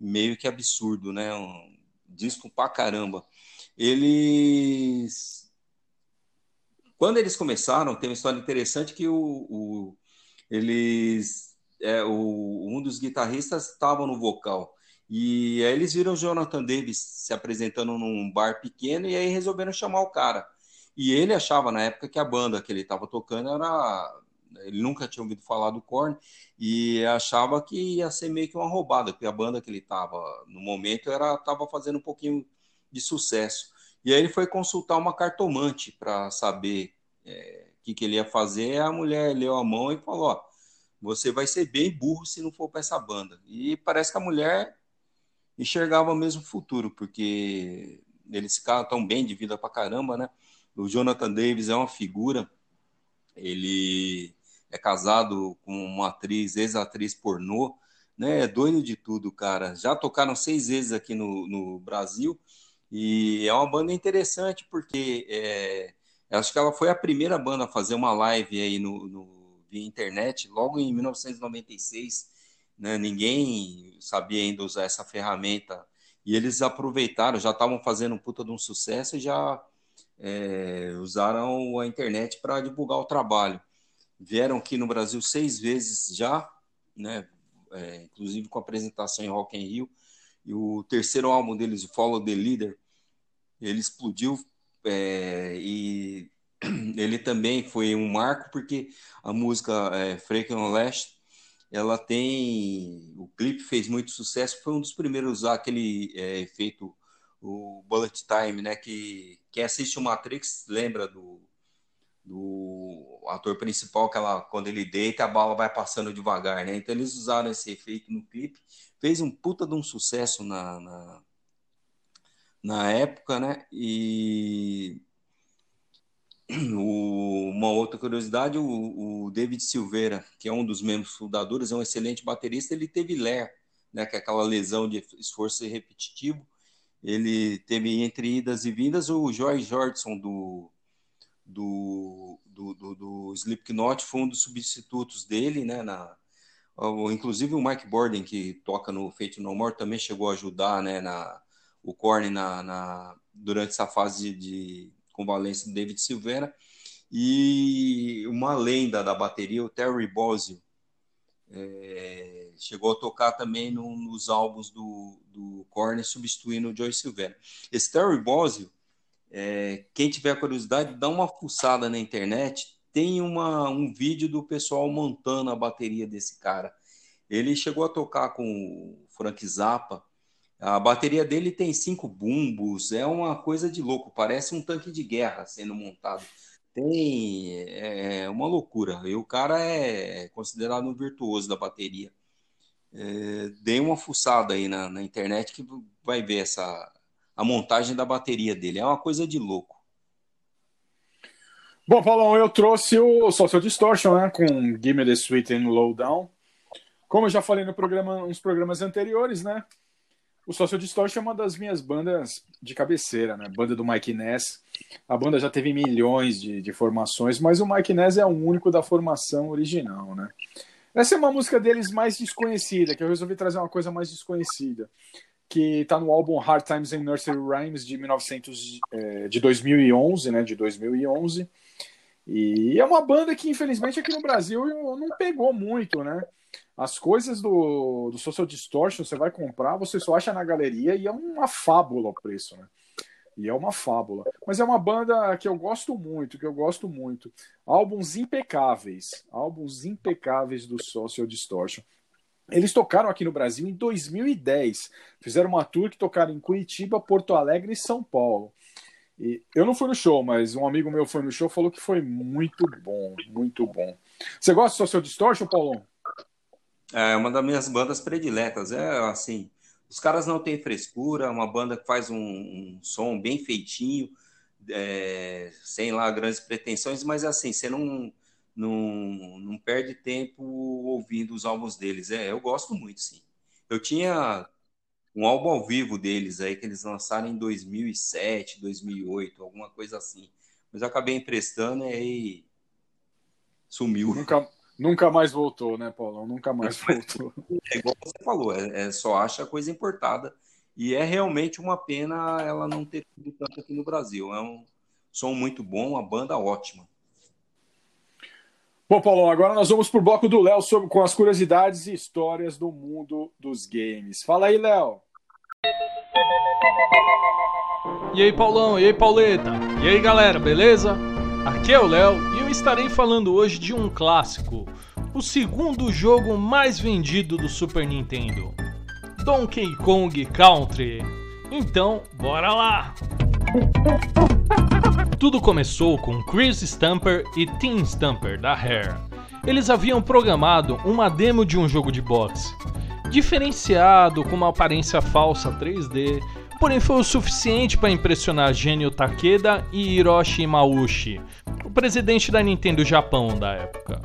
meio que absurdo, né? Um disco pra caramba. Eles. Quando eles começaram, tem uma história interessante que o, o eles. É, o, um dos guitarristas estava no vocal. E aí eles viram o Jonathan Davis se apresentando num bar pequeno e aí resolveram chamar o cara. E ele achava na época que a banda que ele estava tocando era. Ele nunca tinha ouvido falar do Korn e achava que ia ser meio que uma roubada, porque a banda que ele estava no momento era estava fazendo um pouquinho de sucesso. E aí ele foi consultar uma cartomante para saber é, o que, que ele ia fazer. A mulher leu a mão e falou: Ó, você vai ser bem burro se não for para essa banda. E parece que a mulher enxergava o mesmo futuro, porque eles ficaram tão bem de vida pra caramba, né? O Jonathan Davis é uma figura, ele é casado com uma atriz, ex-atriz pornô, né? É doido de tudo, cara. Já tocaram seis vezes aqui no, no Brasil e é uma banda interessante porque é, acho que ela foi a primeira banda a fazer uma live aí no, no via internet logo em 1996. Né? Ninguém sabia ainda usar essa ferramenta e eles aproveitaram, já estavam fazendo um puta de um sucesso e já é, usaram a internet para divulgar o trabalho. Vieram aqui no Brasil seis vezes já, né? É, inclusive com apresentação em Rock in Rio. E o terceiro álbum deles, o Follow the Leader, ele explodiu é, e ele também foi um marco porque a música é, Freak on Last ela tem o clipe fez muito sucesso foi um dos primeiros a usar aquele é, efeito o bullet time né que quem assiste o Matrix lembra do, do ator principal que ela quando ele deita a bala vai passando devagar né então eles usaram esse efeito no clipe fez um puta de um sucesso na, na, na época né e o, uma outra curiosidade, o, o, David Silveira, que é um dos membros fundadores, é um excelente baterista, ele teve LER, né, que é aquela lesão de esforço repetitivo. Ele teve entre idas e vindas o Joy Jordison do, do, do, do, do Slipknot, foi um dos substitutos dele, né, na, inclusive o Mike Borden, que toca no Fate No More, também chegou a ajudar né, na, o Korn na, na, durante essa fase de convalência do David Silveira, e uma lenda da bateria, o Terry Bozzio, é, chegou a tocar também no, nos álbuns do, do Korn, substituindo o Joey Silveira. Esse Terry Bozzio, é, quem tiver curiosidade, dá uma fuçada na internet, tem uma, um vídeo do pessoal montando a bateria desse cara. Ele chegou a tocar com o Frank Zappa, a bateria dele tem cinco bumbos, é uma coisa de louco, parece um tanque de guerra sendo montado. Tem é uma loucura. E o cara é considerado um virtuoso da bateria. É, dei uma fuçada aí na, na, internet que vai ver essa a montagem da bateria dele. É uma coisa de louco. Bom, Paulão, eu trouxe o Social Distortion, né, com Give Me the Sweet and Low Down. Como eu já falei no programa, nos programas anteriores, né? o Social Distortion é uma das minhas bandas de cabeceira, né? Banda do Mike Ness. A banda já teve milhões de, de formações, mas o Mike Ness é o único da formação original, né? Essa é uma música deles mais desconhecida, que eu resolvi trazer uma coisa mais desconhecida, que está no álbum Hard Times and Nursery Rhymes de 1900, é, de 2011, né? De 2011. E é uma banda que, infelizmente, aqui no Brasil não pegou muito, né? As coisas do, do Social Distortion você vai comprar, você só acha na galeria e é uma fábula o preço, né? E é uma fábula. Mas é uma banda que eu gosto muito, que eu gosto muito. Álbuns impecáveis. Álbuns impecáveis do Social Distortion. Eles tocaram aqui no Brasil em 2010. Fizeram uma tour que tocaram em Curitiba, Porto Alegre e São Paulo. E eu não fui no show, mas um amigo meu foi no show falou que foi muito bom, muito bom. Você gosta do Social Distortion, Paulão? É uma das minhas bandas prediletas. É assim, os caras não têm frescura, uma banda que faz um, um som bem feitinho, é, sem lá grandes pretensões, mas assim, você não, não, não perde tempo ouvindo os álbuns deles. É, eu gosto muito, sim. Eu tinha um álbum ao vivo deles aí que eles lançaram em 2007, 2008, alguma coisa assim. Mas eu acabei emprestando e aí sumiu. Nunca, Nunca mais voltou, né, Paulão? Nunca mais voltou. É igual você falou, é, é, só acha coisa importada. E é realmente uma pena ela não ter tido tanto aqui no Brasil. É um som muito bom, uma banda ótima. Bom, Paulão, agora nós vamos para o bloco do Léo com as curiosidades e histórias do mundo dos games. Fala aí, Léo. E aí, Paulão? E aí, Pauleta? E aí, galera, beleza? Aqui é o Léo e eu estarei falando hoje de um clássico, o segundo jogo mais vendido do Super Nintendo, Donkey Kong Country. Então, bora lá! Tudo começou com Chris Stamper e Tim Stamper da Rare. Eles haviam programado uma demo de um jogo de boxe, diferenciado com uma aparência falsa 3D porém foi o suficiente para impressionar Genio Takeda e Hiroshi Imaushi, o presidente da Nintendo Japão da época.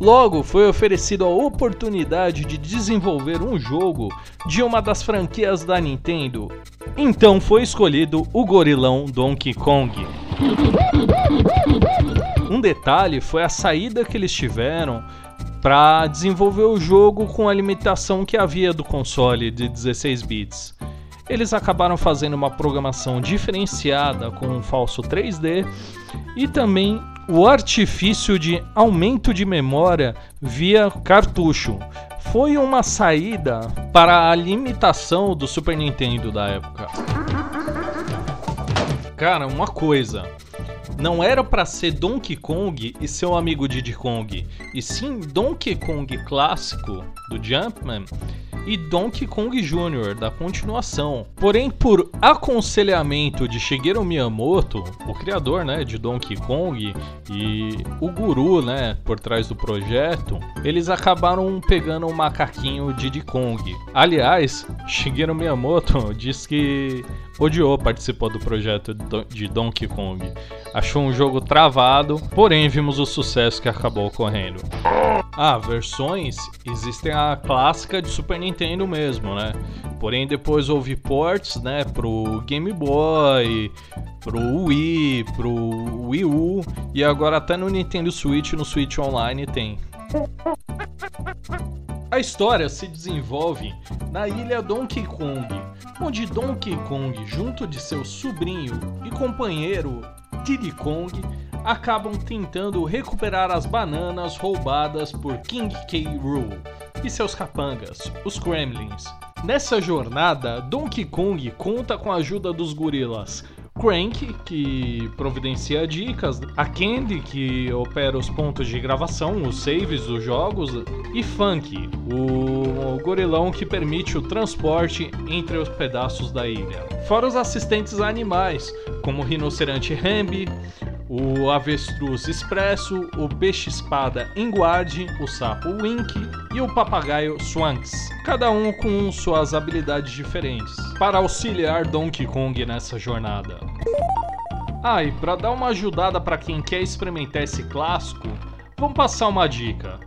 Logo, foi oferecido a oportunidade de desenvolver um jogo de uma das franquias da Nintendo. Então foi escolhido o gorilão Donkey Kong. Um detalhe foi a saída que eles tiveram para desenvolver o jogo com a limitação que havia do console de 16 bits eles acabaram fazendo uma programação diferenciada com um falso 3D e também o artifício de aumento de memória via cartucho. Foi uma saída para a limitação do Super Nintendo da época. Cara, uma coisa, não era para ser Donkey Kong e seu amigo Diddy Kong, e sim Donkey Kong clássico do Jumpman e Donkey Kong Jr. da continuação. Porém, por aconselhamento de Shigeru Miyamoto, o criador, né, de Donkey Kong e o guru, né, por trás do projeto, eles acabaram pegando o macaquinho Diddy Kong. Aliás, Shigeru Miyamoto diz que odiou participar do projeto de Donkey Kong. Achou um jogo travado, porém vimos o sucesso que acabou ocorrendo. Ah, versões existem a clássica de Super Nintendo mesmo, né? Porém depois houve ports, né, pro Game Boy, pro Wii, pro Wii U e agora até no Nintendo Switch, no Switch Online tem. A história se desenvolve na ilha Donkey Kong, onde Donkey Kong, junto de seu sobrinho e companheiro Diddy Kong, acabam tentando recuperar as bananas roubadas por King K. Rool e seus capangas, os Kremlins. Nessa jornada, Donkey Kong conta com a ajuda dos gorilas Crank, que providencia dicas, a Candy, que opera os pontos de gravação, os saves dos jogos, e Funk, o gorilão que permite o transporte entre os pedaços da ilha. Fora os assistentes animais, como o rinoceronte Rambi, o avestruz expresso, o peixe-espada Enguarde, o sapo Wink e o papagaio Swanks, cada um com suas habilidades diferentes, para auxiliar Donkey Kong nessa jornada. Ah, e para dar uma ajudada para quem quer experimentar esse clássico, vamos passar uma dica.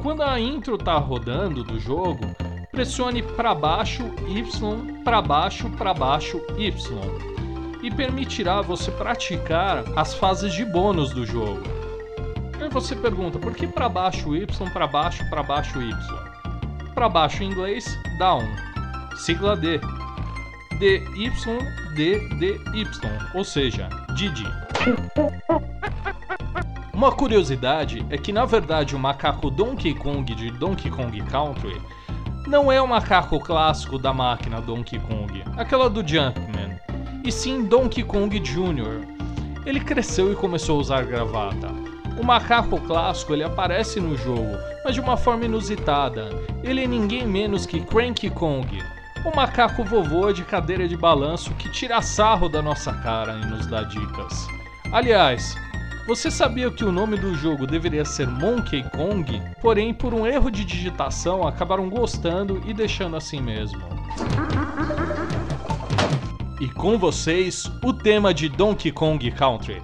Quando a intro tá rodando do jogo, pressione para baixo Y, para baixo, para baixo Y e permitirá você praticar as fases de bônus do jogo. Aí você pergunta, por que para baixo Y, para baixo, para baixo Y? Para baixo em inglês, down. Sigla D. DY, D, D, Y, ou seja, Didi. Uma curiosidade é que na verdade o macaco Donkey Kong de Donkey Kong Country não é o macaco clássico da máquina Donkey Kong, aquela do Jumpman, e sim Donkey Kong Jr. Ele cresceu e começou a usar gravata. O macaco clássico ele aparece no jogo, mas de uma forma inusitada. Ele é ninguém menos que Cranky Kong, o macaco vovô de cadeira de balanço que tira sarro da nossa cara e nos dá dicas. Aliás, você sabia que o nome do jogo deveria ser Monkey Kong? Porém, por um erro de digitação, acabaram gostando e deixando assim mesmo. E com vocês, o tema de Donkey Kong Country.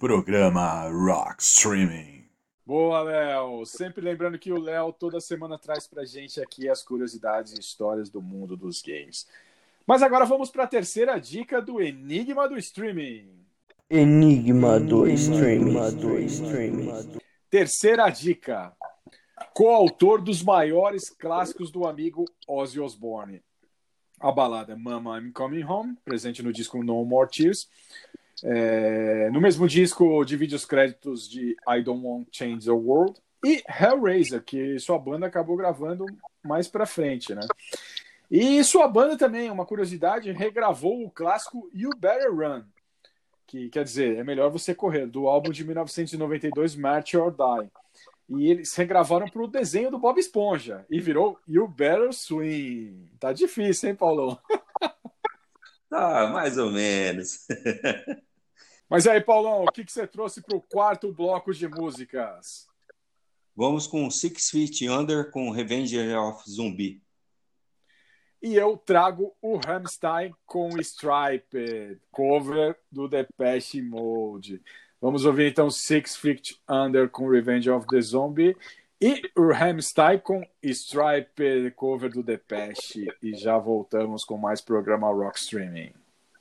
Programa Rock Streaming. Boa, Léo! Sempre lembrando que o Léo toda semana traz pra gente aqui as curiosidades e histórias do mundo dos games. Mas agora vamos para a terceira dica do Enigma do Streaming. Enigma do Streaming. Do streaming. Terceira dica. Coautor dos maiores clássicos do amigo Ozzy Osbourne. A balada Mama I'm Coming Home, presente no disco No More Tears. É, no mesmo disco divide os créditos de I Don't Want to Change the World e Hellraiser, que sua banda acabou gravando mais pra frente, né? E sua banda também, uma curiosidade, regravou o clássico You Better Run, que quer dizer, é melhor você correr, do álbum de 1992 March or Die. E eles regravaram para o desenho do Bob Esponja e virou You Better Swing. Tá difícil, hein, Paulão? Ah, mais ou menos. Mas aí, Paulão, o que, que você trouxe para o quarto bloco de músicas? Vamos com Six Feet Under com Revenge of Zumbi. E eu trago o Hamstein com Stripe, cover do Depeche Mode. Vamos ouvir então Six Feet Under com Revenge of the Zombie e o Hamstein com Stripe, cover do Depeche. E já voltamos com mais programa Rock Streaming.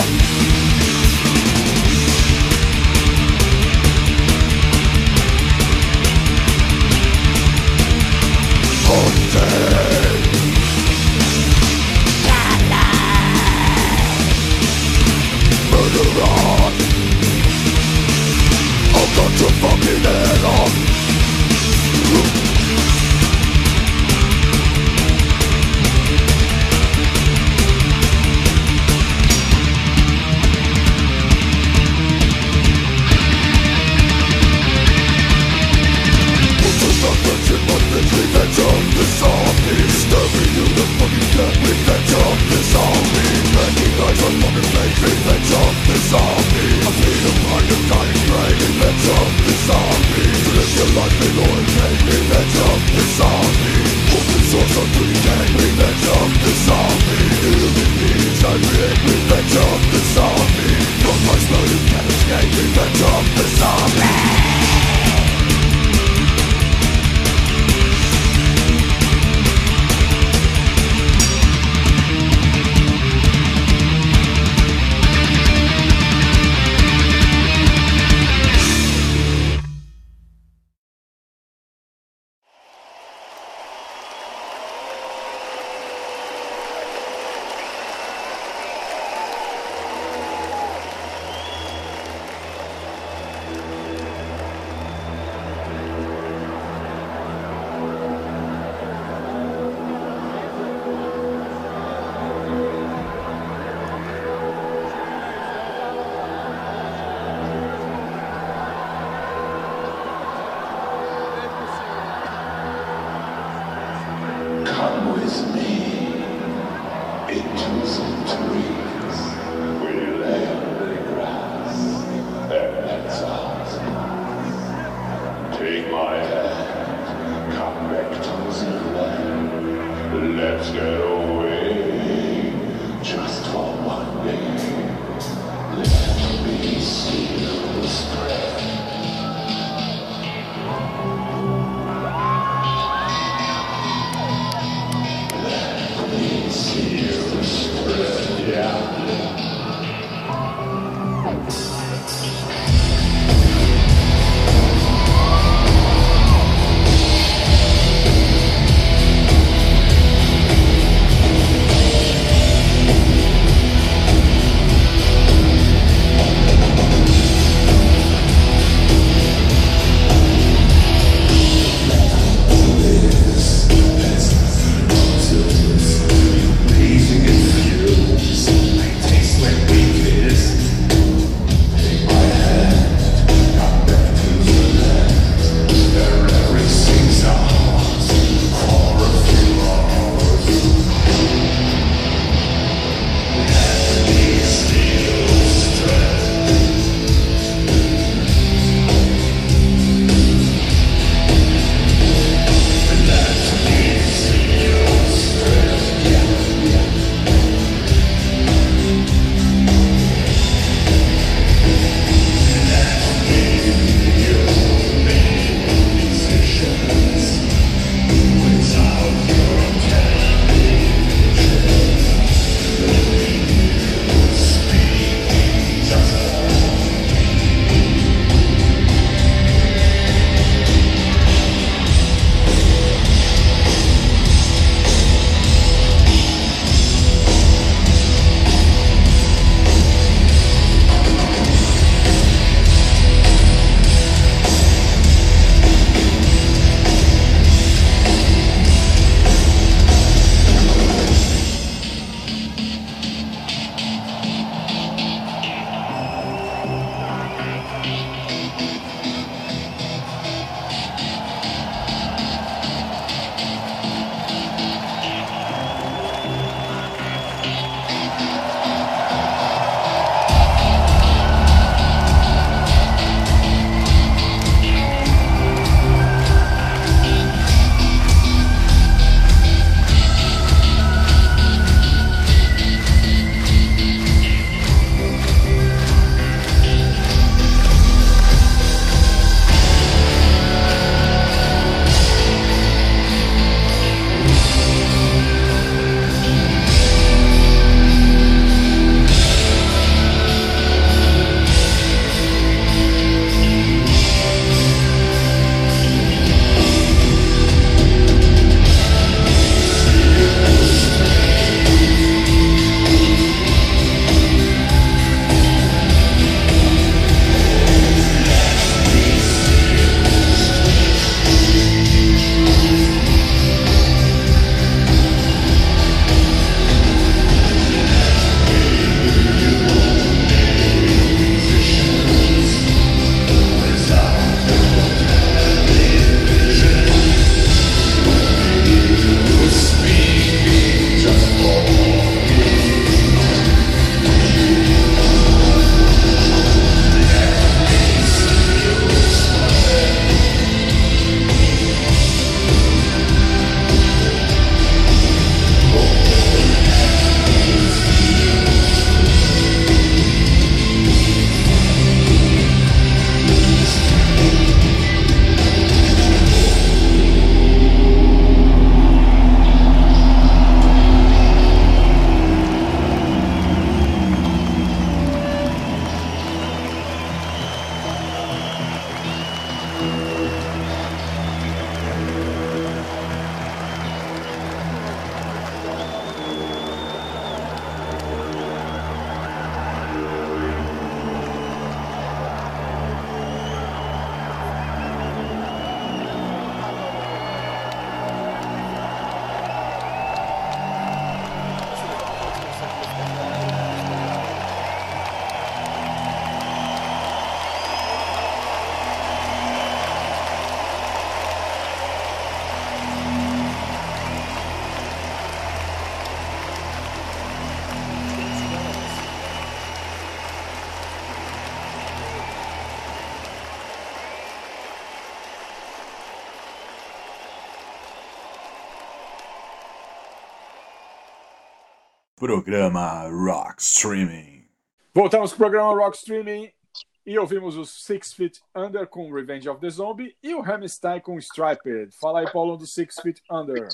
Rock. Programa Rock Streaming. Voltamos pro programa Rock Streaming e ouvimos os Six Feet Under com Revenge of the Zombie e o Hammerstein com Striped. Fala aí, Paulo, do Six Feet Under.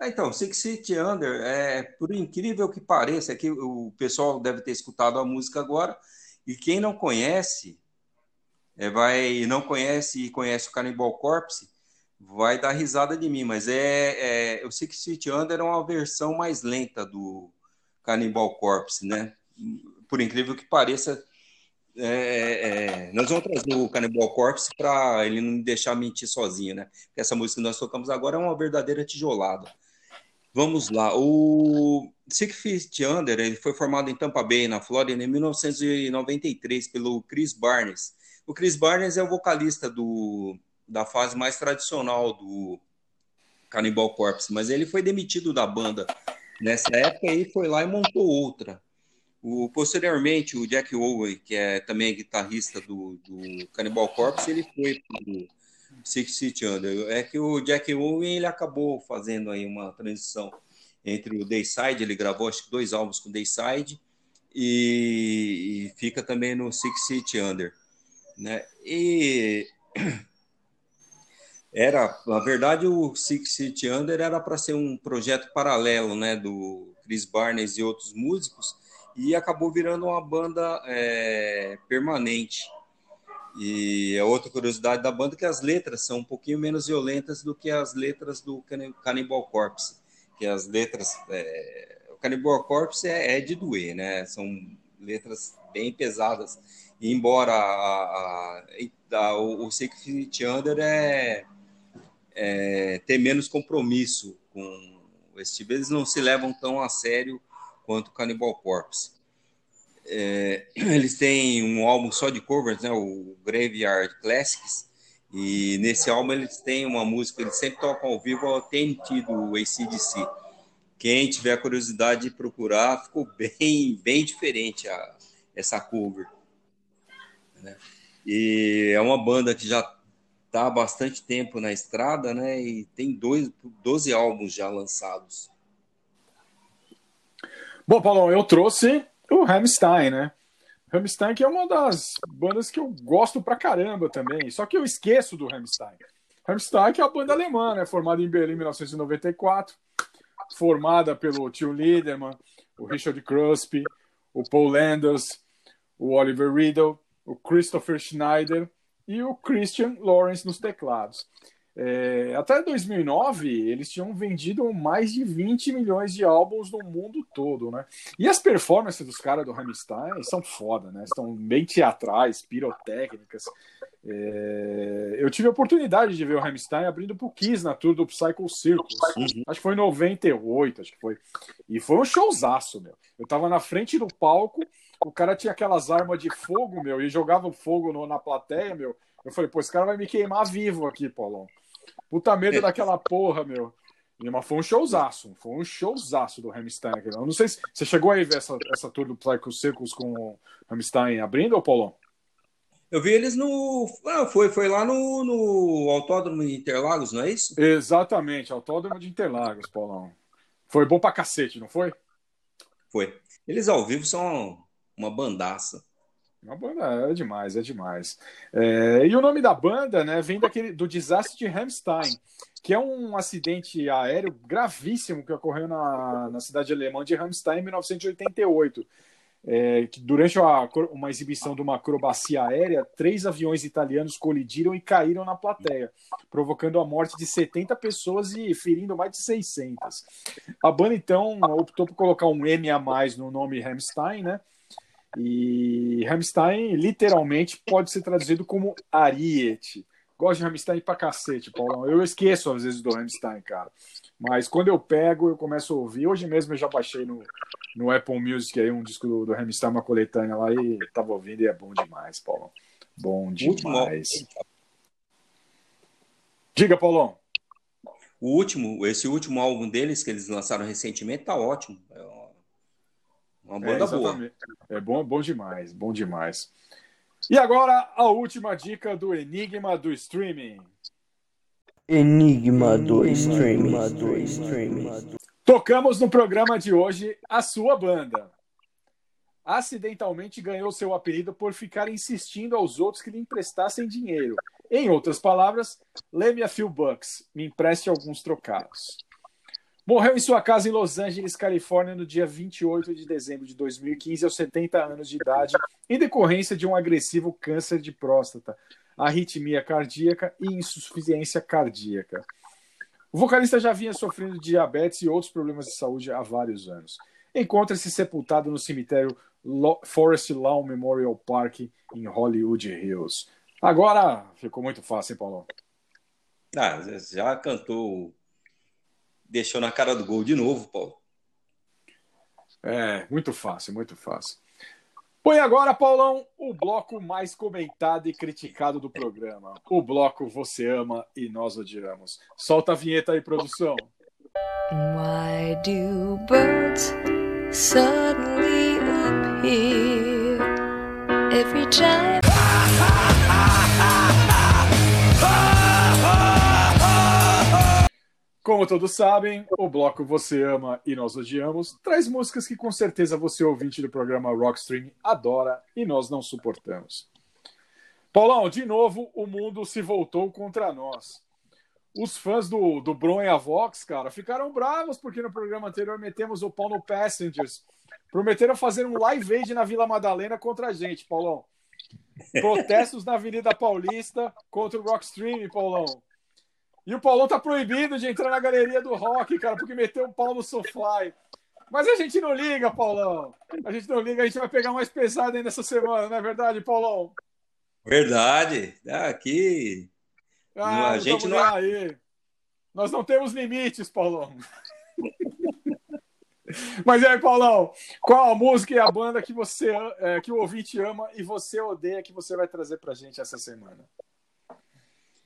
Ah, Então, Six Feet Under, é, por incrível que pareça, que o pessoal deve ter escutado a música agora, e quem não conhece, é, vai, não conhece e conhece o Cannibal Corpse, vai dar risada de mim, mas é, é o Six Feet Under é uma versão mais lenta do Cannibal Corpse, né? Por incrível que pareça, é, é, nós vamos trazer o Cannibal Corpse para ele não me deixar mentir sozinho, né? Porque essa música que nós tocamos agora é uma verdadeira tijolada. Vamos lá. O Six Feet Under ele foi formado em Tampa Bay, na Flórida, em 1993, pelo Chris Barnes. O Chris Barnes é o vocalista do, da fase mais tradicional do Cannibal Corpse, mas ele foi demitido da banda nessa época e foi lá e montou outra. O, posteriormente, o Jack Owen, que é também guitarrista do, do Cannibal Corpse, ele foi pro Six Feet Under. É que o Jack Owen ele acabou fazendo aí uma transição entre o Dayside, ele gravou acho que dois álbuns com Dayside e, e fica também no Six Feet Under, né? E era, na verdade, o Six Feet Under era para ser um projeto paralelo, né, do Chris Barnes e outros músicos, e acabou virando uma banda é, permanente. E a outra curiosidade da banda é que as letras são um pouquinho menos violentas do que as letras do Cannibal Corpse, que as letras é, o Cannibal Corpse é, é, de doer, né? São letras bem pesadas. E embora a, a, a, o Six Feet Under é, é, ter menos compromisso com esse tipo, eles não se levam tão a sério quanto o Cannibal Corpse. É, eles têm um álbum só de covers, né, o Graveyard Classics, e nesse álbum eles têm uma música, eles sempre tocam ao vivo a TNT do ACDC. Quem tiver curiosidade de procurar, ficou bem, bem diferente a, essa cover. Né? E é uma banda que já está há bastante tempo na estrada, né? E tem dois, 12 álbuns já lançados. Bom, Paulão, eu trouxe o Hamstein, né? Hamstein que é uma das bandas que eu gosto pra caramba também, só que eu esqueço do Hamstein. Hamstein que é a banda alemã, né? Formada em Berlim em 1994, formada pelo Tio Liederman, o Richard Crosby, o Paul Landers, o Oliver Riddle, o Christopher Schneider e o Christian Lawrence nos teclados. É, até 2009, eles tinham vendido mais de 20 milhões de álbuns no mundo todo, né? E as performances dos caras do Rammstein são foda, né? Estão bem teatrais, pirotécnicas. É, eu tive a oportunidade de ver o Rammstein abrindo pro Kiss na tour do Psycho Circus. Uhum. Acho que foi em 98, acho que foi. E foi um showzaço, meu. Eu tava na frente do palco, o cara tinha aquelas armas de fogo, meu, e jogava fogo no, na plateia, meu. Eu falei, pô, esse cara vai me queimar vivo aqui, Paulão. Puta medo daquela porra, meu. Mas foi um showzaço, foi um showzaço do Hamstein. Eu não sei se você chegou aí ver essa, essa tour do Psycho Circus com o Hamstein abrindo, ou Paulão? Eu vi eles no. Ah, foi, foi lá no, no Autódromo de Interlagos, não é isso? Exatamente, Autódromo de Interlagos, Paulão. Foi bom pra cacete, não foi? Foi. Eles ao vivo são uma bandaça. Uma banda é demais, é demais. É, e o nome da banda, né, vem daquele do desastre de Hamstein, que é um acidente aéreo gravíssimo que ocorreu na, na cidade alemã de Hamstein em 1988. É, que durante uma, uma exibição de uma acrobacia aérea, três aviões italianos colidiram e caíram na plateia, provocando a morte de 70 pessoas e ferindo mais de 600. A banda, então, optou por colocar um M a mais no nome Hamstein, né? E Hamstein literalmente pode ser traduzido como Ariete. Gosto de Hamstein pra cacete, Paulão. Eu esqueço às vezes do Hamstein, cara. Mas quando eu pego, eu começo a ouvir. Hoje mesmo eu já baixei no, no Apple Music aí um disco do, do Hamstein, uma coletânea lá, e tava ouvindo e é bom demais, Paulão. Bom demais. Diga, Paulão. O último, esse último álbum deles que eles lançaram recentemente tá ótimo. É uma banda é, boa. É bom, bom demais, bom demais. E agora a última dica do Enigma do Streaming. Enigma do Streaming. Do streaming. Tocamos no programa de hoje a sua banda. Acidentalmente ganhou seu apelido por ficar insistindo aos outros que lhe emprestassem dinheiro. Em outras palavras, leme a few bucks, me empreste alguns trocados. Morreu em sua casa em Los Angeles, Califórnia, no dia 28 de dezembro de 2015, aos 70 anos de idade, em decorrência de um agressivo câncer de próstata, arritmia cardíaca e insuficiência cardíaca. O vocalista já vinha sofrendo diabetes e outros problemas de saúde há vários anos. Encontra-se sepultado no cemitério Forest Lawn Memorial Park, em Hollywood Hills. Agora ficou muito fácil, hein, Paulão? Ah, já cantou deixou na cara do gol de novo, Paulo. É, muito fácil, muito fácil. Põe agora, Paulão, o bloco mais comentado e criticado do programa. O bloco Você Ama e Nós Odiamos. Solta a vinheta aí, produção. Why do birds suddenly appear every time? Como todos sabem, o bloco Você Ama e Nós Odiamos traz músicas que com certeza você, ouvinte do programa Rockstream, adora e nós não suportamos. Paulão, de novo, o mundo se voltou contra nós. Os fãs do, do Bron e a Vox, cara, ficaram bravos porque no programa anterior metemos o pau no Passengers. Prometeram fazer um live aid na Vila Madalena contra a gente, Paulão. Protestos na Avenida Paulista contra o Rockstream, Paulão. E o Paulão tá proibido de entrar na galeria do rock, cara, porque meteu o pau no Sofly. Mas a gente não liga, Paulão. A gente não liga, a gente vai pegar mais pesado ainda essa semana, não é verdade, Paulão? Verdade. Aqui. Ah, a gente não. Aí. Nós não temos limites, Paulão. Mas aí, Paulão, qual a música e a banda que você é, que o ouvinte ama e você odeia que você vai trazer pra gente essa semana?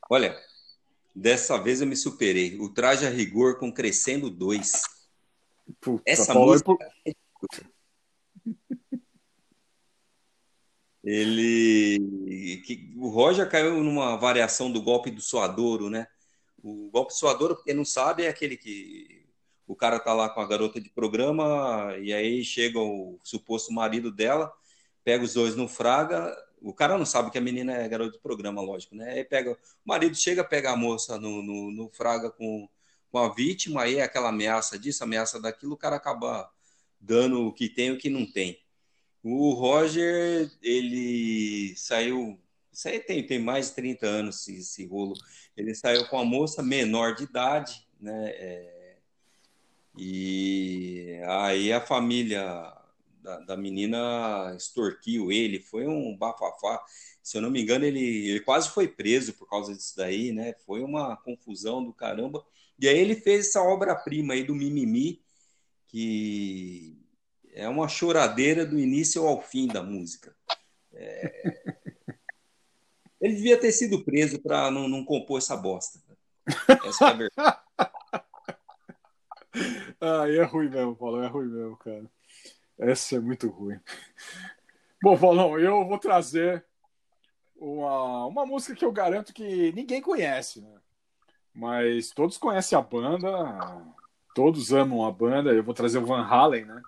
Olha, Dessa vez eu me superei. O traje a rigor com Crescendo 2. Puta, Essa Paulo, música. É Ele. Que... O Roger caiu numa variação do golpe do Suadouro, né? O golpe do Suadouro, quem não sabe, é aquele que o cara tá lá com a garota de programa e aí chega o suposto marido dela, pega os dois no fraga, o cara não sabe que a menina é garota de programa, lógico, né? Aí pega, o marido chega, pega a moça no, no, no fraga com, com a vítima, aí é aquela ameaça disso, ameaça daquilo, o cara acaba dando o que tem e o que não tem. O Roger, ele saiu. Isso aí tem, tem mais de 30 anos esse, esse rolo. Ele saiu com a moça menor de idade, né? É, e aí a família da, da, menina extorquiu ele, foi um bafafá. Se eu não me engano, ele, ele quase foi preso por causa disso daí, né? Foi uma confusão do caramba. E aí ele fez essa obra-prima aí do Mimimi, que é uma choradeira do início ao fim da música. É... Ele devia ter sido preso para não, não, compor essa bosta. Essa é a verdade. ah, é ruim mesmo, Paulo, é ruim mesmo, cara. Essa é muito ruim. Bom, Paulão, eu vou trazer uma, uma música que eu garanto que ninguém conhece, né? Mas todos conhecem a banda, todos amam a banda. Eu vou trazer o Van Halen, né?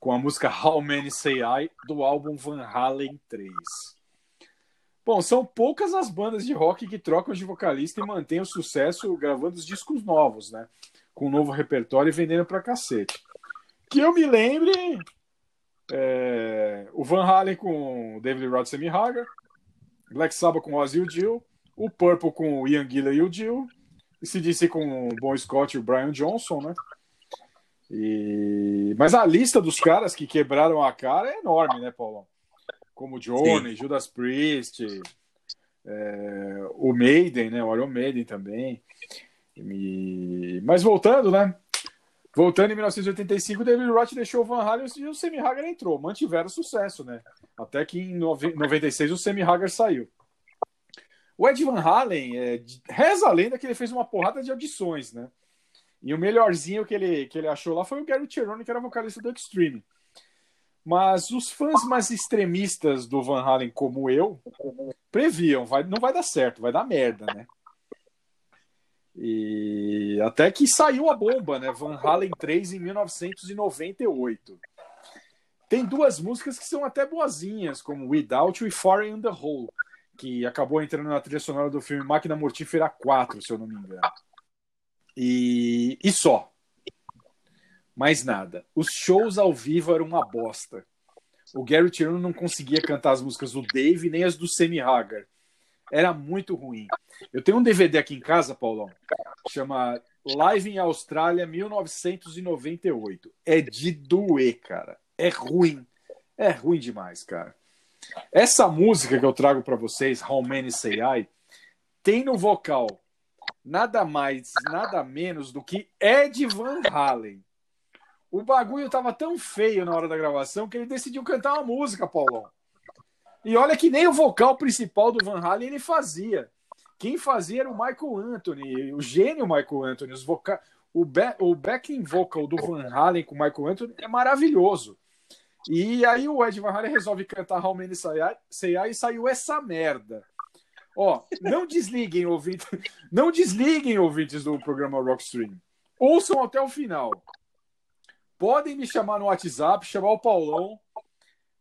Com a música How Many Say I, do álbum Van Halen 3. Bom, são poucas as bandas de rock que trocam de vocalista e mantêm o sucesso gravando os discos novos, né? Com um novo repertório e vendendo pra cacete. Que eu me lembre, é, o Van Halen com David Rod Sammy Hagar, Black Sabbath com Ozzy e o Jill, o Purple com o Ian Gillan e o Jill, e se disse com o Bon Scott e o Brian Johnson, né? E... Mas a lista dos caras que quebraram a cara é enorme, né, Paulão? Como Johnny, Sim. Judas Priest, é... o Maiden, né? O Iron Maiden também. E... Mas voltando, né? Voltando em 1985, David Roth deixou o Van Halen e o Sammy Hagar entrou. Mantiveram sucesso, né? Até que em 96 o Sammy Hagar saiu. O Ed Van Halen, é, reza a lenda que ele fez uma porrada de audições, né? E o melhorzinho que ele, que ele achou lá foi o Gary Cherone, que era vocalista do Extreme. Mas os fãs mais extremistas do Van Halen, como eu, previam, vai, não vai dar certo, vai dar merda, né? E até que saiu a bomba, né? Van Halen 3 em 1998. Tem duas músicas que são até boazinhas, como Without You e Foreign in the Hole, que acabou entrando na trilha sonora do filme Máquina Mortífera 4, se eu não me engano. E, e só. Mais nada. Os shows ao vivo eram uma bosta. O Gary Tirano não conseguia cantar as músicas do Dave nem as do Sammy Hagar. Era muito ruim. Eu tenho um DVD aqui em casa, Paulão, chama Live em Austrália 1998. É de doer, cara. É ruim. É ruim demais, cara. Essa música que eu trago para vocês, How Many Say I, tem no vocal nada mais, nada menos do que Ed Van Halen. O bagulho tava tão feio na hora da gravação que ele decidiu cantar uma música, Paulão. E olha que nem o vocal principal do Van Halen ele fazia. Quem fazia era o Michael Anthony, o gênio Michael Anthony. Os voca... o, be... o backing vocal do Van Halen com o Michael Anthony é maravilhoso. E aí o Ed Van Halen resolve cantar How Many Say I e saiu essa merda. Ó, não desliguem, ouvintes, não desliguem, ouvintes do programa Rockstream. Ouçam até o final. Podem me chamar no WhatsApp, chamar o Paulão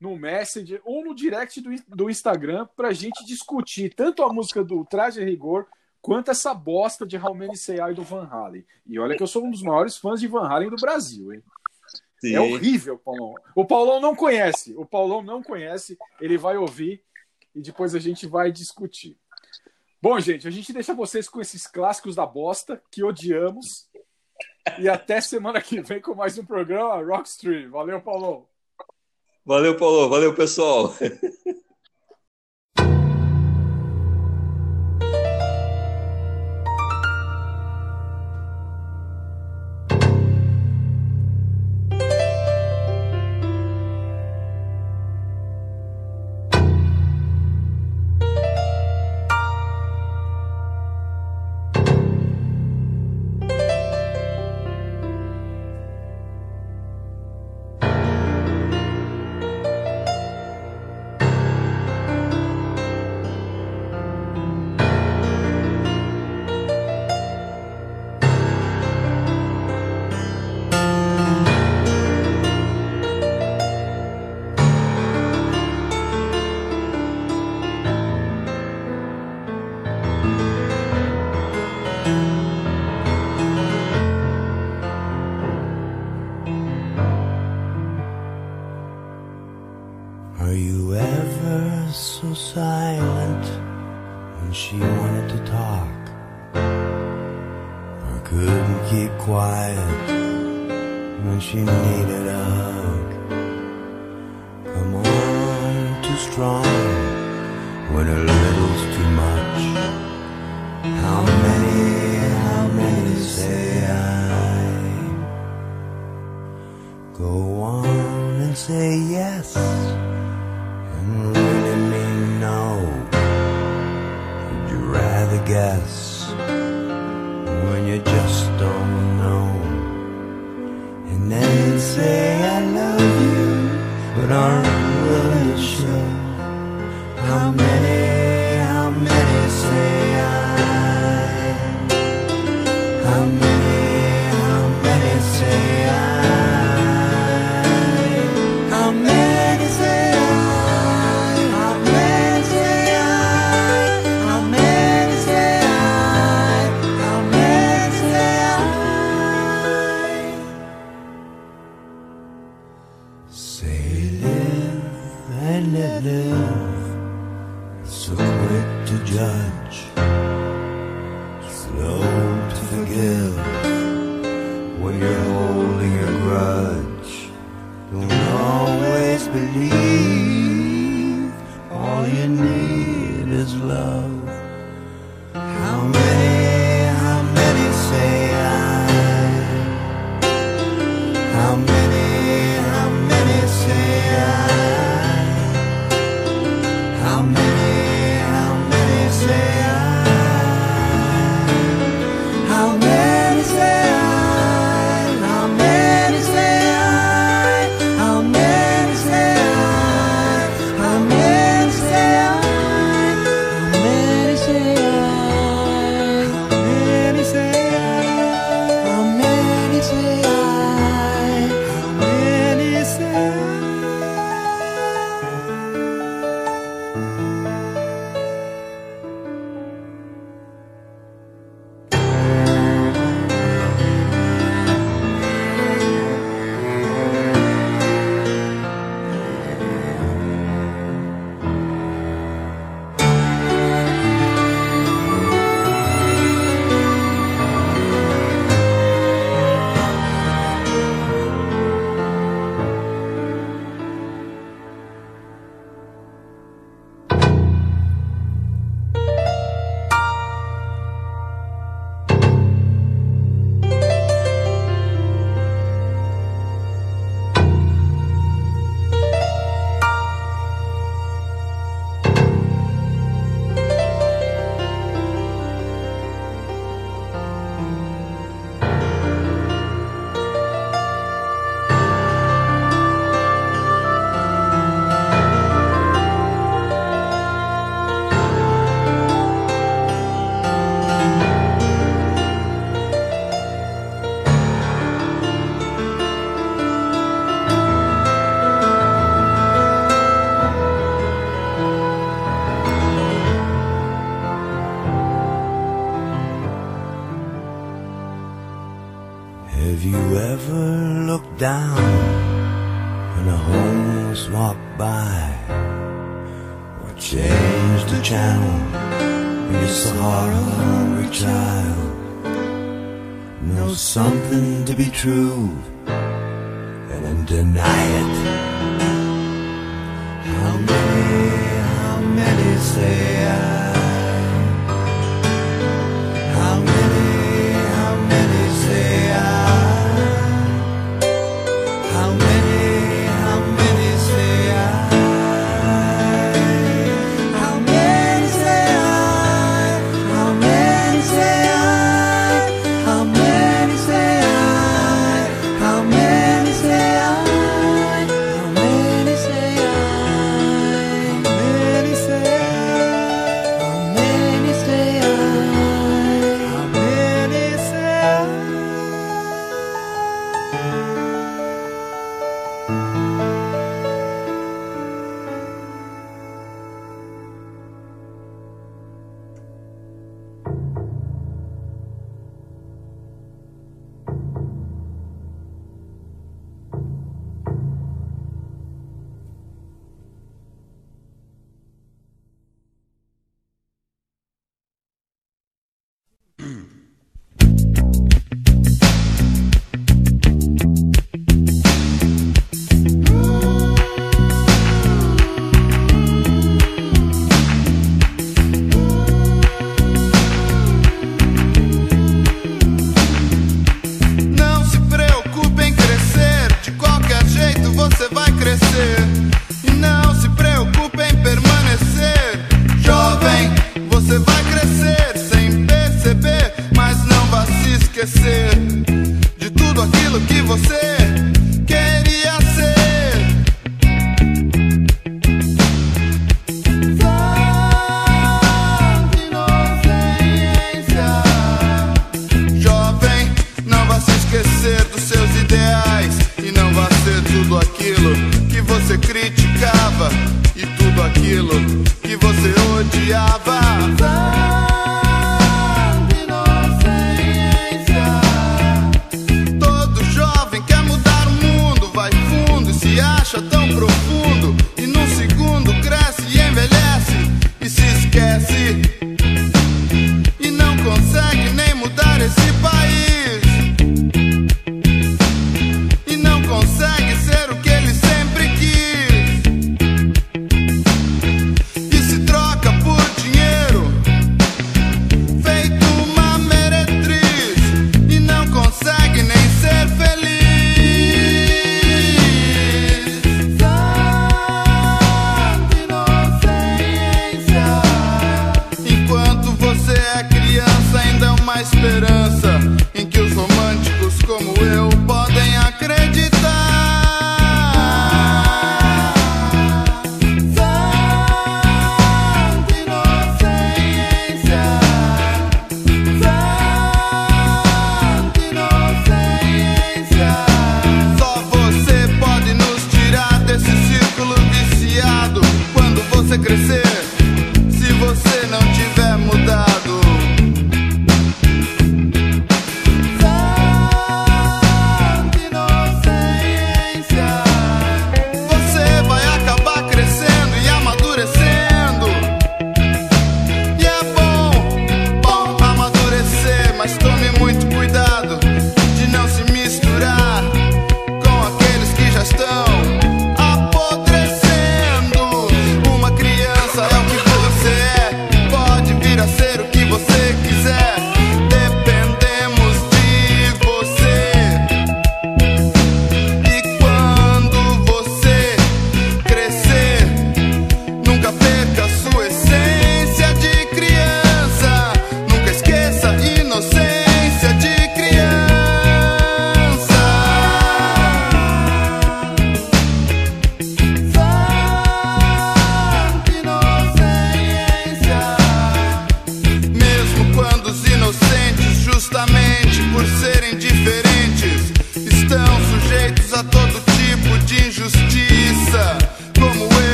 no Messenger ou no direct do, do Instagram pra gente discutir tanto a música do Traje a Rigor quanto essa bosta de How Many Say I do Van Halen. E olha que eu sou um dos maiores fãs de Van Halen do Brasil, hein? Sim. É horrível, Paulão. O Paulão não conhece. O Paulão não conhece. Ele vai ouvir e depois a gente vai discutir. Bom, gente, a gente deixa vocês com esses clássicos da bosta que odiamos. E até semana que vem com mais um programa Rockstream. Valeu, Paulão. Valeu, Paulo. Valeu, pessoal.